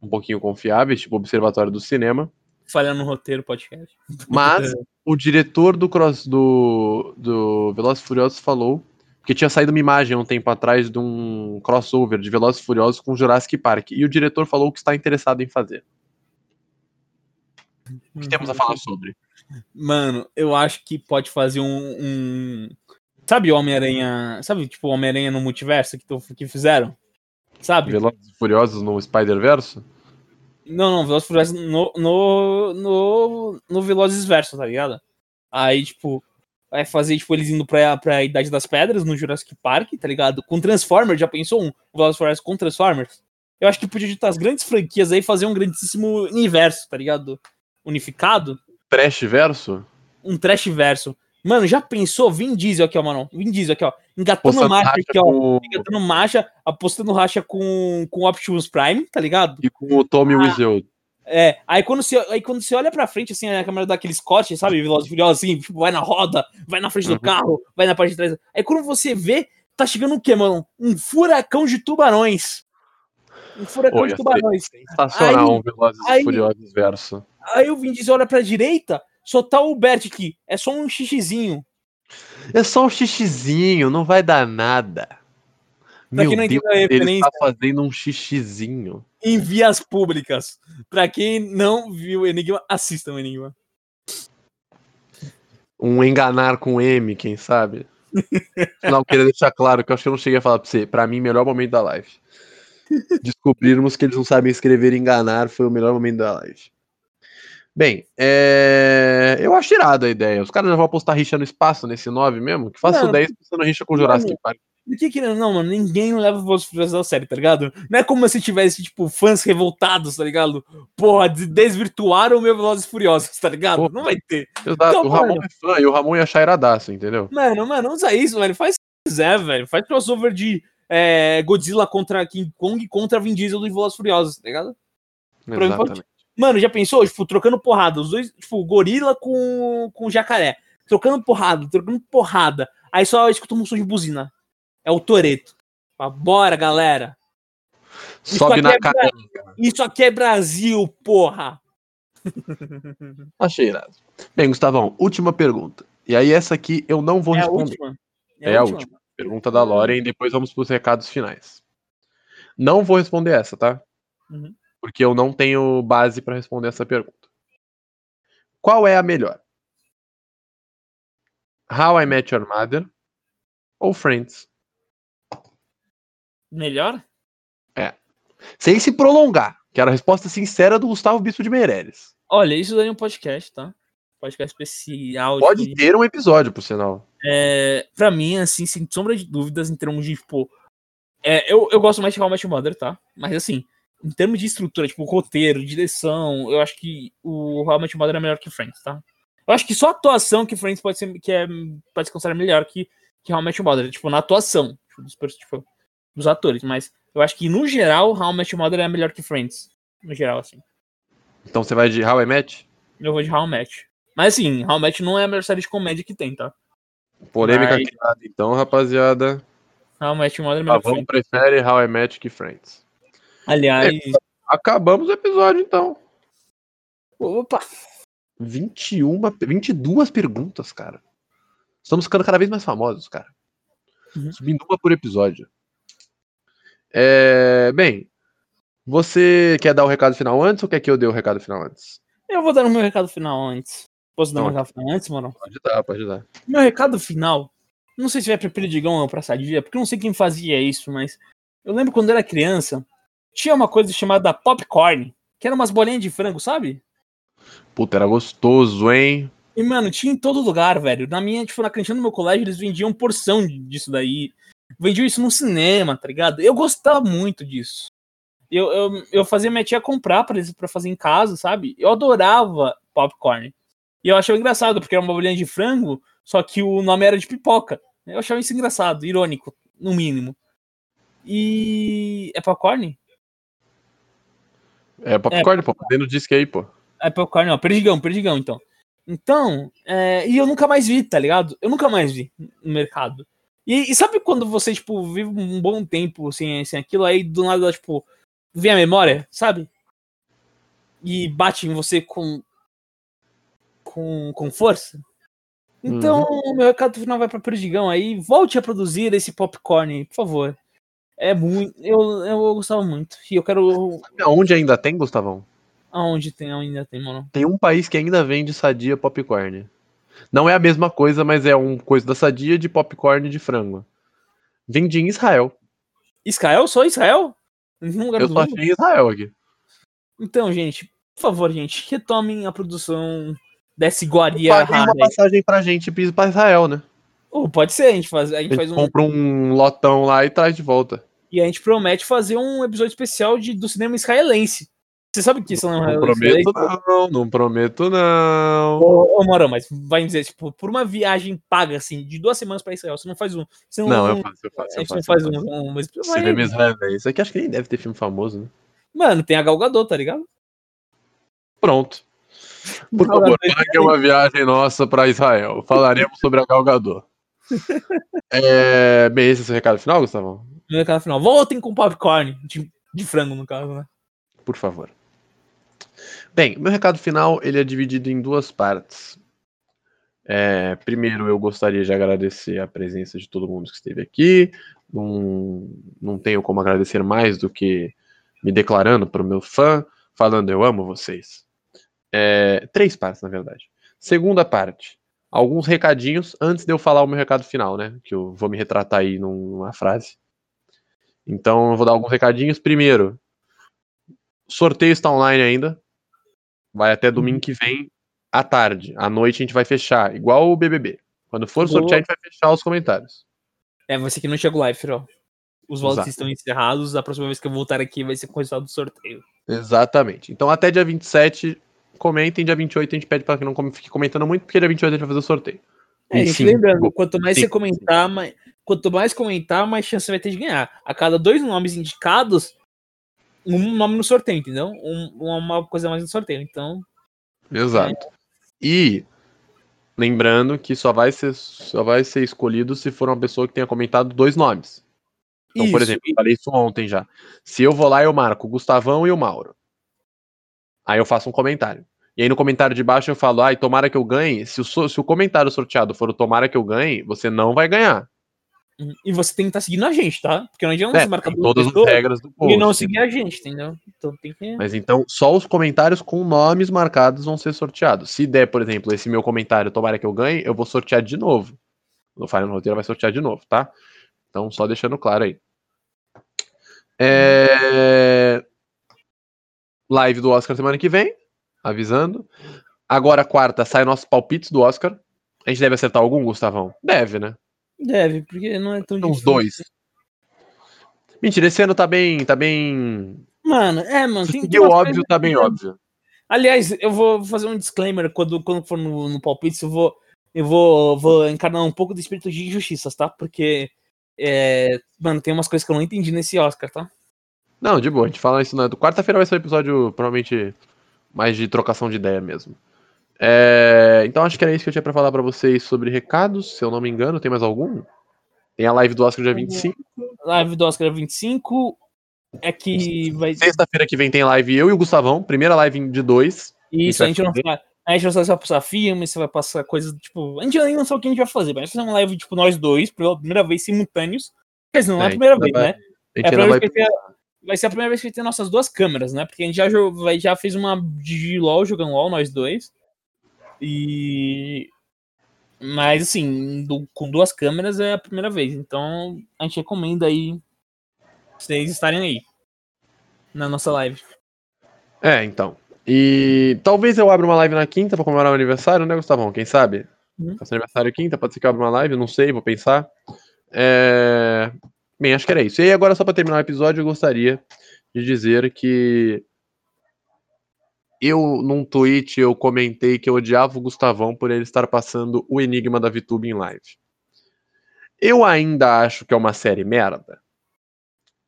um pouquinho confiáveis, tipo Observatório do Cinema. Falhando no roteiro podcast. Mas *laughs* o diretor do cross do, do Velozes Furiosos falou que tinha saído uma imagem há um tempo atrás de um crossover de Velozes Furiosos com Jurassic Park. E o diretor falou que está interessado em fazer. O que temos a falar sobre? Mano, eu acho que pode fazer um. um- Sabe o Homem-Aranha. Sabe, tipo, o Homem-Aranha no multiverso que, tu- que fizeram? Sabe? Velozes e Furiosos no Spider-Verse? Não, não, Velozes e Furiosos no, no, no, no Velozes Verso, tá ligado? Aí, tipo, vai fazer, tipo, eles indo pra, pra Idade das Pedras, no Jurassic Park, tá ligado? Com Transformers, já pensou um Velozes e Furiosos com Transformers? Eu acho que podia juntar as grandes franquias aí e fazer um grandíssimo universo, tá ligado? Unificado. Trash verso? um trash verso. Mano, já pensou? Vin Diesel aqui, ó, mano. Vin Diesel aqui, ó. Engatando Postando marcha aqui, ó. com, Engatando marcha, apostando racha com, com Optimus Prime, tá ligado? e com o Tommy Ah. É, aí quando, você, aí quando você olha pra frente, assim, a câmera dá aqueles cortes, sabe? Furiosos, assim, tipo, vai na roda, vai na frente Uhum. do carro, vai na parte de trás. Aí quando você vê, tá chegando o quê, mano? Um furacão de tubarões. Um furacão Pô, de tubarões. Sensacional Aí- um Velozes aí- e Furiosos verso. Aí o Vin Diesel olha pra direita, só tá o Bert aqui. É só um xixizinho. É só um xixizinho, não vai dar nada. Meu quem não Deus, ele está fazendo um xixizinho. em vias públicas. Pra quem não viu Enigma, assistam Enigma. Um enganar com M, quem sabe? *laughs* Não, queria deixar claro que eu acho que eu não cheguei a falar pra você. Pra mim, melhor momento da live. Descobrirmos que eles não sabem escrever e enganar foi o melhor momento da live. Bem, é... eu acho irado a ideia. Os caras já vão apostar rixa no espaço nesse 9 mesmo? Que faça o Não, 10 pensando rixa com o Jurassic Park. Por que que não, mano? Ninguém leva os Velozes Furiosos a sério, tá ligado? Não é como se tivesse, tipo, fãs revoltados, tá ligado? Porra, de- desvirtuaram o meu Velozes Furiosos, tá ligado? Pô. Não vai ter. Exato, Então, o Ramon mano. é fã e o Ramon ia achar iradaço, entendeu? Mano, mano, usa isso, velho. Faz o que quiser, velho. Faz crossover de é, Godzilla contra King Kong contra Vin Diesel dos Velozes Furiosos, tá ligado? Exatamente. Mano, já pensou? Tipo, trocando porrada. Os dois, tipo, gorila com, com jacaré. Trocando porrada, trocando porrada. Aí só escuta um som de buzina. É o Toreto. Bora, galera. Isso Sobe aqui na é cara. Isso aqui é Brasil, porra. *laughs* Achei irado. Bem, Gustavão, última pergunta. E aí, essa aqui eu não vou É a responder. última. É a última. Pergunta da Loren e depois vamos para os recados finais. Não vou responder essa, tá? Uhum. Porque eu não tenho base para responder essa pergunta. Qual é a melhor? How I Met Your Mother ou Friends? Melhor? Sem se prolongar, que era a resposta sincera do Gustavo Bispo de Meireles. Olha, isso daí é um podcast, tá? Podcast especial. Pode de- ter um episódio, por sinal. É, pra mim, assim, sem sombra de dúvidas, em termos de, tipo. é, eu, eu gosto mais de How I Met Mother, tá? Mas assim, em termos de estrutura, tipo, roteiro, direção, eu acho que o How I Met Mother é melhor que Friends, tá? Eu acho que só a atuação que Friends pode ser, que é, pode se considerar melhor que, que How I Met Mother, tipo, na atuação tipo, dos, tipo, dos atores. Mas eu acho que, no geral, How I Met Mother é melhor que Friends. No geral, assim. Então você vai de How I Met? Eu vou de How I Met. Mas assim, I Met não é a melhor série de comédia que tem, tá? Polêmica Vai. criada, então, rapaziada. How I Met Mother é Pavão Friends. prefere How I Met que Friends. Aliás, Acabamos o episódio, então. opa, 21, 22 perguntas, cara. Estamos ficando cada vez mais famosos, cara. Uhum. Subindo uma por episódio. É, bem, você quer dar o recado final antes ou quer que eu dê o recado final antes? eu vou dar o meu recado final antes. Posso dar final antes, mano? Pode dar, pode dar. Meu recado final, não sei se vai pra Perdigão ou pra Sadia, porque eu não sei quem fazia isso, mas eu lembro quando eu era criança, tinha uma coisa chamada popcorn, que era umas bolinhas de frango, sabe? Puta, era gostoso, hein? E, mano, tinha em todo lugar, velho. Na minha, tipo, na cantina do meu colégio, eles vendiam porção disso daí. Vendiam isso no cinema, tá ligado? Eu gostava muito disso. Eu, eu, eu fazia minha tia comprar pra, eles- pra fazer em casa, sabe? Eu adorava popcorn. E eu achava engraçado, porque era uma bolinha de frango, só que o nome era de pipoca. Eu achava isso engraçado, irônico, no mínimo. E. É popcorn? É popcorn, pô. Dentro disque aí, pô. É popcorn, não, perdigão, perdigão, então. Então, é, e eu nunca mais vi, tá ligado? Eu nunca mais vi no mercado. E, e sabe quando você, tipo, vive um bom tempo sem, sem aquilo, aí do nada, tipo, vem a memória, sabe? E bate em você com. Com, com força? Então, o meu recado final vai pra Perdigão aí. Volte a produzir esse popcorn, por favor. É muito. Eu, eu gostava muito. E eu quero. Onde ainda tem, Gustavão? Aonde tem, ainda tem, mano. Tem um país que ainda vende sadia popcorn. Não é a mesma coisa, mas é um coisa da sadia de popcorn de frango. Vende em Israel. Israel? Só Israel? Eu só achei em Israel aqui. Então, gente, por favor, gente, retomem a produção dessa iguaria Paguem rara. uma passagem pra gente ir pra Israel, né? Ou pode ser, a gente faz, a A gente gente faz um. compra um lotão lá e traz de volta. E a gente promete fazer um episódio especial de, do cinema israelense. Você sabe que isso não é Não prometo não, não prometo não. Ô, ô Morão, mas vai me dizer, tipo, por uma viagem paga, assim, de duas semanas pra Israel, você não faz um. Não, Não, eu faço, eu faço. A gente não faz um. um mas, Cinema israelense. Aqui acho que nem deve ter filme famoso, né? Mano, tem a Galgador, tá ligado? Pronto. Por favor, pague uma viagem nossa pra Israel. Falaremos sobre a Galgador. *laughs* É, bem, esse é o seu recado final, Gustavo? No recado final. Voltem com popcorn. De, de frango, no caso, né? Por favor. Bem, meu recado final ele é dividido em duas partes. É, primeiro, eu gostaria de agradecer a presença de todo mundo que esteve aqui. Não, não tenho como agradecer mais do que me declarando para o meu fã, falando eu amo vocês. É, três partes, na verdade. Segunda parte, alguns recadinhos antes de eu falar o meu recado final, né? Que eu vou me retratar aí numa frase. Então, eu vou dar alguns recadinhos. Primeiro, sorteio está online ainda. Vai até domingo que vem, à tarde. À noite a gente vai fechar, igual o BBB. Quando for Boa. sortear, a gente vai fechar os comentários. É, você que não chega live, ó. Os votos estão encerrados. A próxima vez que eu voltar aqui vai ser com o resultado do sorteio. Exatamente. Então, até dia 27, comentem. Dia 28 a gente pede para que não fique comentando muito, porque dia 28 a gente vai fazer o sorteio. É, E gente, sim, lembrando, quanto mais sim, você comentar, mais, quanto mais comentar, mais chance você vai ter de ganhar. A cada dois nomes indicados, um nome no sorteio, entendeu? Um- uma coisa mais no sorteio. Então, Exato. E lembrando que só vai ser só vai ser escolhido se for uma pessoa que tenha comentado dois nomes. Então, por Isso, exemplo, eu falei isso ontem já. Se eu vou lá, eu marco o Gustavão e o Mauro. Aí eu faço um comentário. E aí no comentário de baixo eu falo, ai, tomara que eu ganhe. Se o, so- se o comentário sorteado for o tomara que eu ganhe, você não vai ganhar. e você tem que estar seguindo a gente, tá? Porque não adianta É, você marcar todas as regras do e post. não seguir a gente, entendeu? Então tem que. Mas então, só os comentários com nomes marcados vão ser sorteados. Se der, por exemplo, esse meu comentário, tomara que eu ganhe, eu vou sortear de novo. No no Roteiro vai sortear de novo, tá? Então, só deixando claro aí. É... Live do Oscar semana que vem, avisando. Agora, quarta, sai nossos palpites do Oscar. A gente deve acertar algum, Gustavão? Deve, né? Deve, porque não é tão Uns difícil. dois. Mentira, esse ano tá bem. Tá bem. Mano, é, mano. Se seguir o óbvio, tá bem óbvio. Aliás, eu vou fazer um disclaimer quando, quando for no, no palpite, eu vou, eu vou, vou encarnar um pouco do espírito de injustiças, tá? Porque, é, mano, tem umas coisas que eu não entendi nesse Oscar, tá? Não, de boa, a gente fala isso na. Quarta-feira vai ser um episódio, provavelmente, mais de trocação de ideia mesmo. É, Então acho que era isso que eu tinha pra falar pra vocês sobre recados, se eu não me engano. Tem mais algum? Tem a live do Oscar dia 25. Live do Oscar 25 é que vai. Sexta-feira que vem tem live eu e o Gustavão. Primeira live de dois. Isso, a gente. A gente não sabe se vai passar filme, se vai passar coisas, tipo. A gente ainda não sabe o que a gente vai fazer, mas a gente vai fazer uma live, tipo, nós dois, pela primeira vez simultâneos. Quer dizer, não é, É, a primeira ainda vez, vai- né? A gente É a primeira vai. vez que vai ser a primeira vez que vai ter nossas duas câmeras, né? Porque a gente já, jo- vai- já fez uma de LOL jogando LOL, nós dois. E. Mas assim, do- com duas câmeras é a primeira vez. Então a gente recomenda aí vocês estarem aí. Na nossa live. É, então. E talvez eu abra uma live na quinta pra comemorar o aniversário, né, Gustavão? Quem sabe? Uhum. Faço aniversário quinta, pode ser que eu abra uma live, não sei, vou pensar. É... Bem, acho que era isso. E agora, só pra terminar o episódio, eu gostaria de dizer que eu, num tweet, eu comentei que eu odiava o Gustavão por ele estar passando o Enigma da VTube em live. Eu ainda acho que é uma série merda.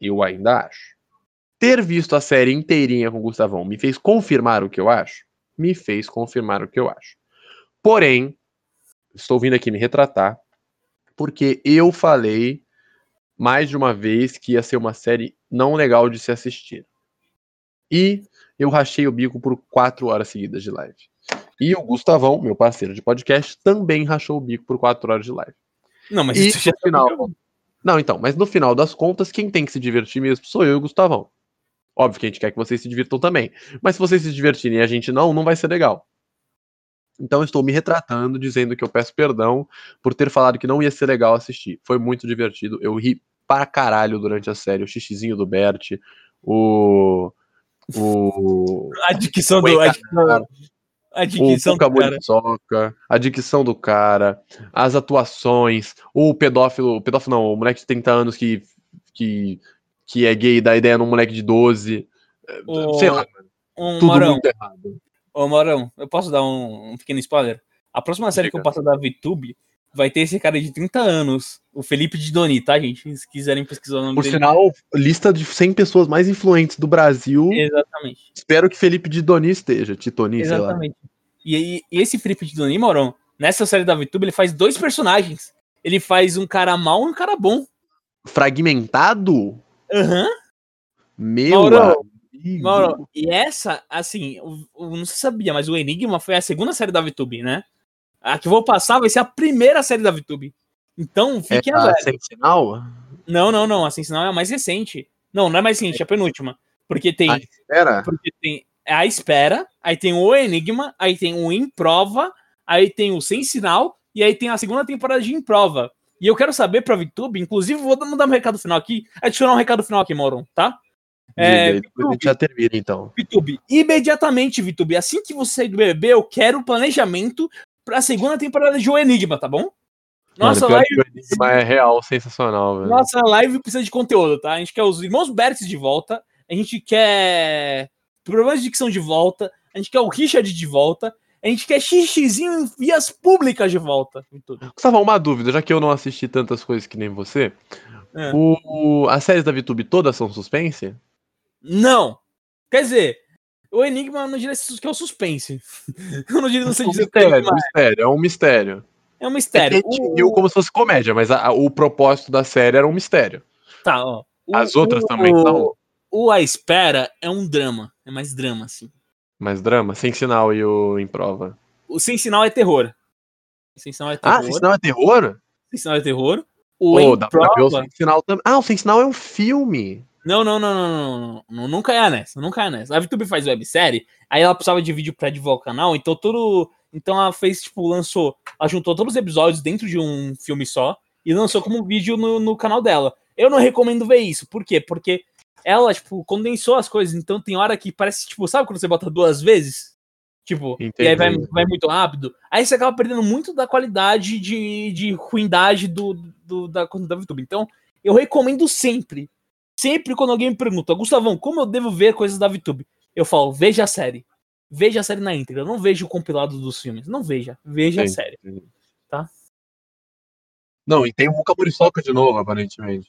Eu ainda acho ter visto a série inteirinha com o Gustavão me fez confirmar o que eu acho? Me fez confirmar o que eu acho. Porém, estou vindo aqui me retratar, porque eu falei mais de uma vez que ia ser uma série não legal de se assistir. E eu rachei o bico por quatro horas seguidas de live. E o Gustavão, meu parceiro de podcast, também rachou o bico por quatro horas de live. Não, mas E isso já no final. Não, então, mas no final das contas, quem tem que se divertir mesmo sou eu e o Gustavão. Óbvio que a gente quer que vocês se divirtam também. Mas se vocês se divertirem e a gente não, não vai ser legal. Então estou me retratando, dizendo que eu peço perdão por ter falado que não ia ser legal assistir. Foi muito divertido. Eu ri para caralho durante a série. O xixizinho do Bert, o. O. A dicção do. A dicção, a dicção do cara. A dicção do cara, as atuações, o pedófilo, o pedófilo não, o moleque de 30 anos que, que, que é gay dá ideia num moleque de 12. O- Sei lá, Um tudo Morão, muito errado. Ô Morão, eu posso dar um, um pequeno spoiler? A próxima série que eu passo da VTube vai ter esse cara de 30 anos, o Felipe de Doni, tá, gente? Se quiserem pesquisar o nome Por dele. sinal, lista de 100 pessoas mais influentes do Brasil. Exatamente. Espero que Felipe de Doni esteja, Titoni, sei lá. Exatamente. E, e esse Felipe de Doni, Morão, nessa série da VTube, ele faz dois personagens. Ele faz um cara mal e um cara bom. Fragmentado? Aham. Meu Mauro, amigo. Mauro, e essa, assim, o- o- não sabia, mas o Enigma foi a segunda série da VTube, né? A que eu vou passar vai ser a primeira série da VTube. Então, é fiquem a alerta. sem sinal? Não, não, não. A Sensacional é a mais recente. Não, não é mais recente, é a penúltima. Porque tem, Ah, Espera. porque tem a espera, aí tem o Enigma, aí tem o Improva, aí tem o Sem Sinal, e aí tem a segunda temporada de Improva. E eu quero saber pra VTube, inclusive vou mandar um recado final aqui, adicionar um recado final aqui, Moron, tá? É, depois a gente já termina, então. VTube, imediatamente, VTube, assim que você sair do BBB, eu quero o planejamento pra segunda temporada de O Enigma, tá bom? Nossa Mano, live, o Enigma é real, sensacional, velho. nossa live precisa de conteúdo, tá? A gente quer os irmãos Bertes de volta, a gente quer problemas de dicção de volta, a gente quer o Richard de volta, a gente quer xixizinho em vias públicas de volta. Gustavo, uma dúvida, já que eu não assisti tantas coisas que nem você, É. o, o- as séries da VTube todas são suspense? Não! Quer dizer, o Enigma *laughs* eu não diria que é o suspense. Eu não diria não sei É um dizer que o mistério, Enigma mistério, é um mistério. é um É mistério. que a gente viu como se fosse comédia, mas a- a- o propósito da série era um mistério. Tá, ó. O- As outras o- também são? O A Espera é um drama. É mais drama, assim. Mais drama, sem sinal e o em prova. O Sem Sinal é terror. Sem Sinal é terror. Ah, sem sinal é terror? Sem Sinal é terror. O Pô, Em dá pra ver o Prova... sem sinal também. Ah, o sem sinal é um filme. Não, não, não, não, não, não, caia nessa, não caia nessa. A VTube faz websérie, aí ela precisava de vídeo pra divulgar o canal, então todo. Então ela fez, tipo, lançou. Ela juntou todos os episódios dentro de um filme só e lançou como vídeo no, no canal dela. Eu não recomendo ver isso. Por quê? Porque ela, tipo, condensou as coisas. Então tem hora que parece, tipo, sabe quando você bota duas vezes? Tipo, Entendi. e aí vai, vai muito rápido. Aí você acaba perdendo muito da qualidade de, de ruindade do, do, da conta da YouTube. Então, eu recomendo sempre. Sempre quando alguém me pergunta, Gustavão, como eu devo ver coisas da VTube? Eu falo, veja a série. Veja a série na íntegra. Não veja o compilado dos filmes. Não veja. Veja Sim. a série. Tá? Não, e tem o Muka Muriçoca de novo, aparentemente.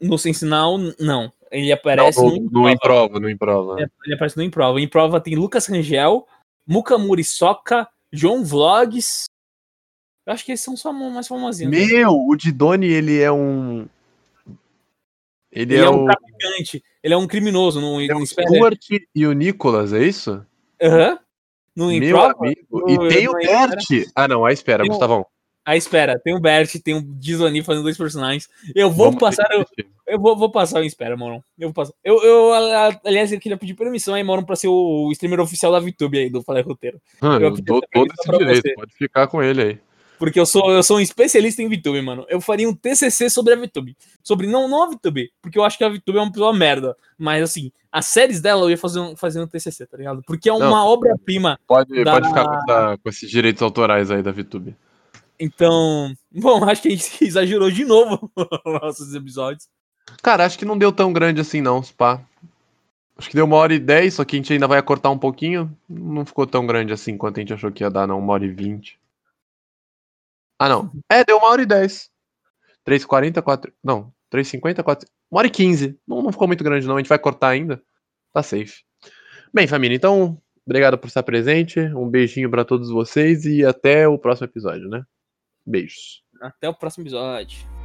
No Sensinal, não. Ele aparece não, no, no, no Improva. No Improva. Ele, ele aparece no Improva. Em Improva tem Lucas Rangel, Muka Muriçoca, João Vlogs. Eu acho que esses são só mais famosinhos. Né? Meu, né? o Didoni, ele é um. Ele, ele é, é, um traficante. Ele é um criminoso. Não, é o Stuart e o Nicolas, é isso? Aham. Uhum. No Meu amigo. No, e tem o Bert. Ah, não. Aí espera, tem Gustavão. Aí espera, tem o Bert, tem o Disney fazendo dois personagens. Eu vou Vamos passar. Eu, eu vou, vou, passar o Espera, Moron. Eu vou passar. Eu, eu, aliás, eu queria pedir permissão aí, Moron, pra ser o streamer oficial da VTube aí, do Falei Roteiro. Ah, eu, eu dou todo esse direito, você. pode ficar com ele aí. Porque eu sou, eu sou um especialista em VTube, mano. Eu faria um TCC sobre a VTube. Sobre, não, não a VTube, porque eu acho que a VTube é uma pessoa merda. Mas, assim, as séries dela eu ia fazer um, fazer um TCC, tá ligado? Porque é uma obra-prima. Pode, da... pode ficar com, essa, com esses direitos autorais aí da VTube. Então, bom, acho que a gente *laughs* exagerou de novo *laughs* nossos episódios. Cara, acho que não deu tão grande assim, não, spa. Acho que deu uma hora e dez, só que a gente ainda vai cortar um pouquinho. Não ficou tão grande assim quanto a gente achou que ia dar, não. Uma hora e vinte. Ah, não. É, deu uma hora e dez. 3,40, 4. Não, 3,50, 4. Uma hora e quinze. Não, não ficou muito grande, não. A gente vai cortar ainda. Tá safe. Bem, família, então, obrigado por estar presente. Um beijinho para todos vocês e até o próximo episódio, né? Beijos. Até o próximo episódio.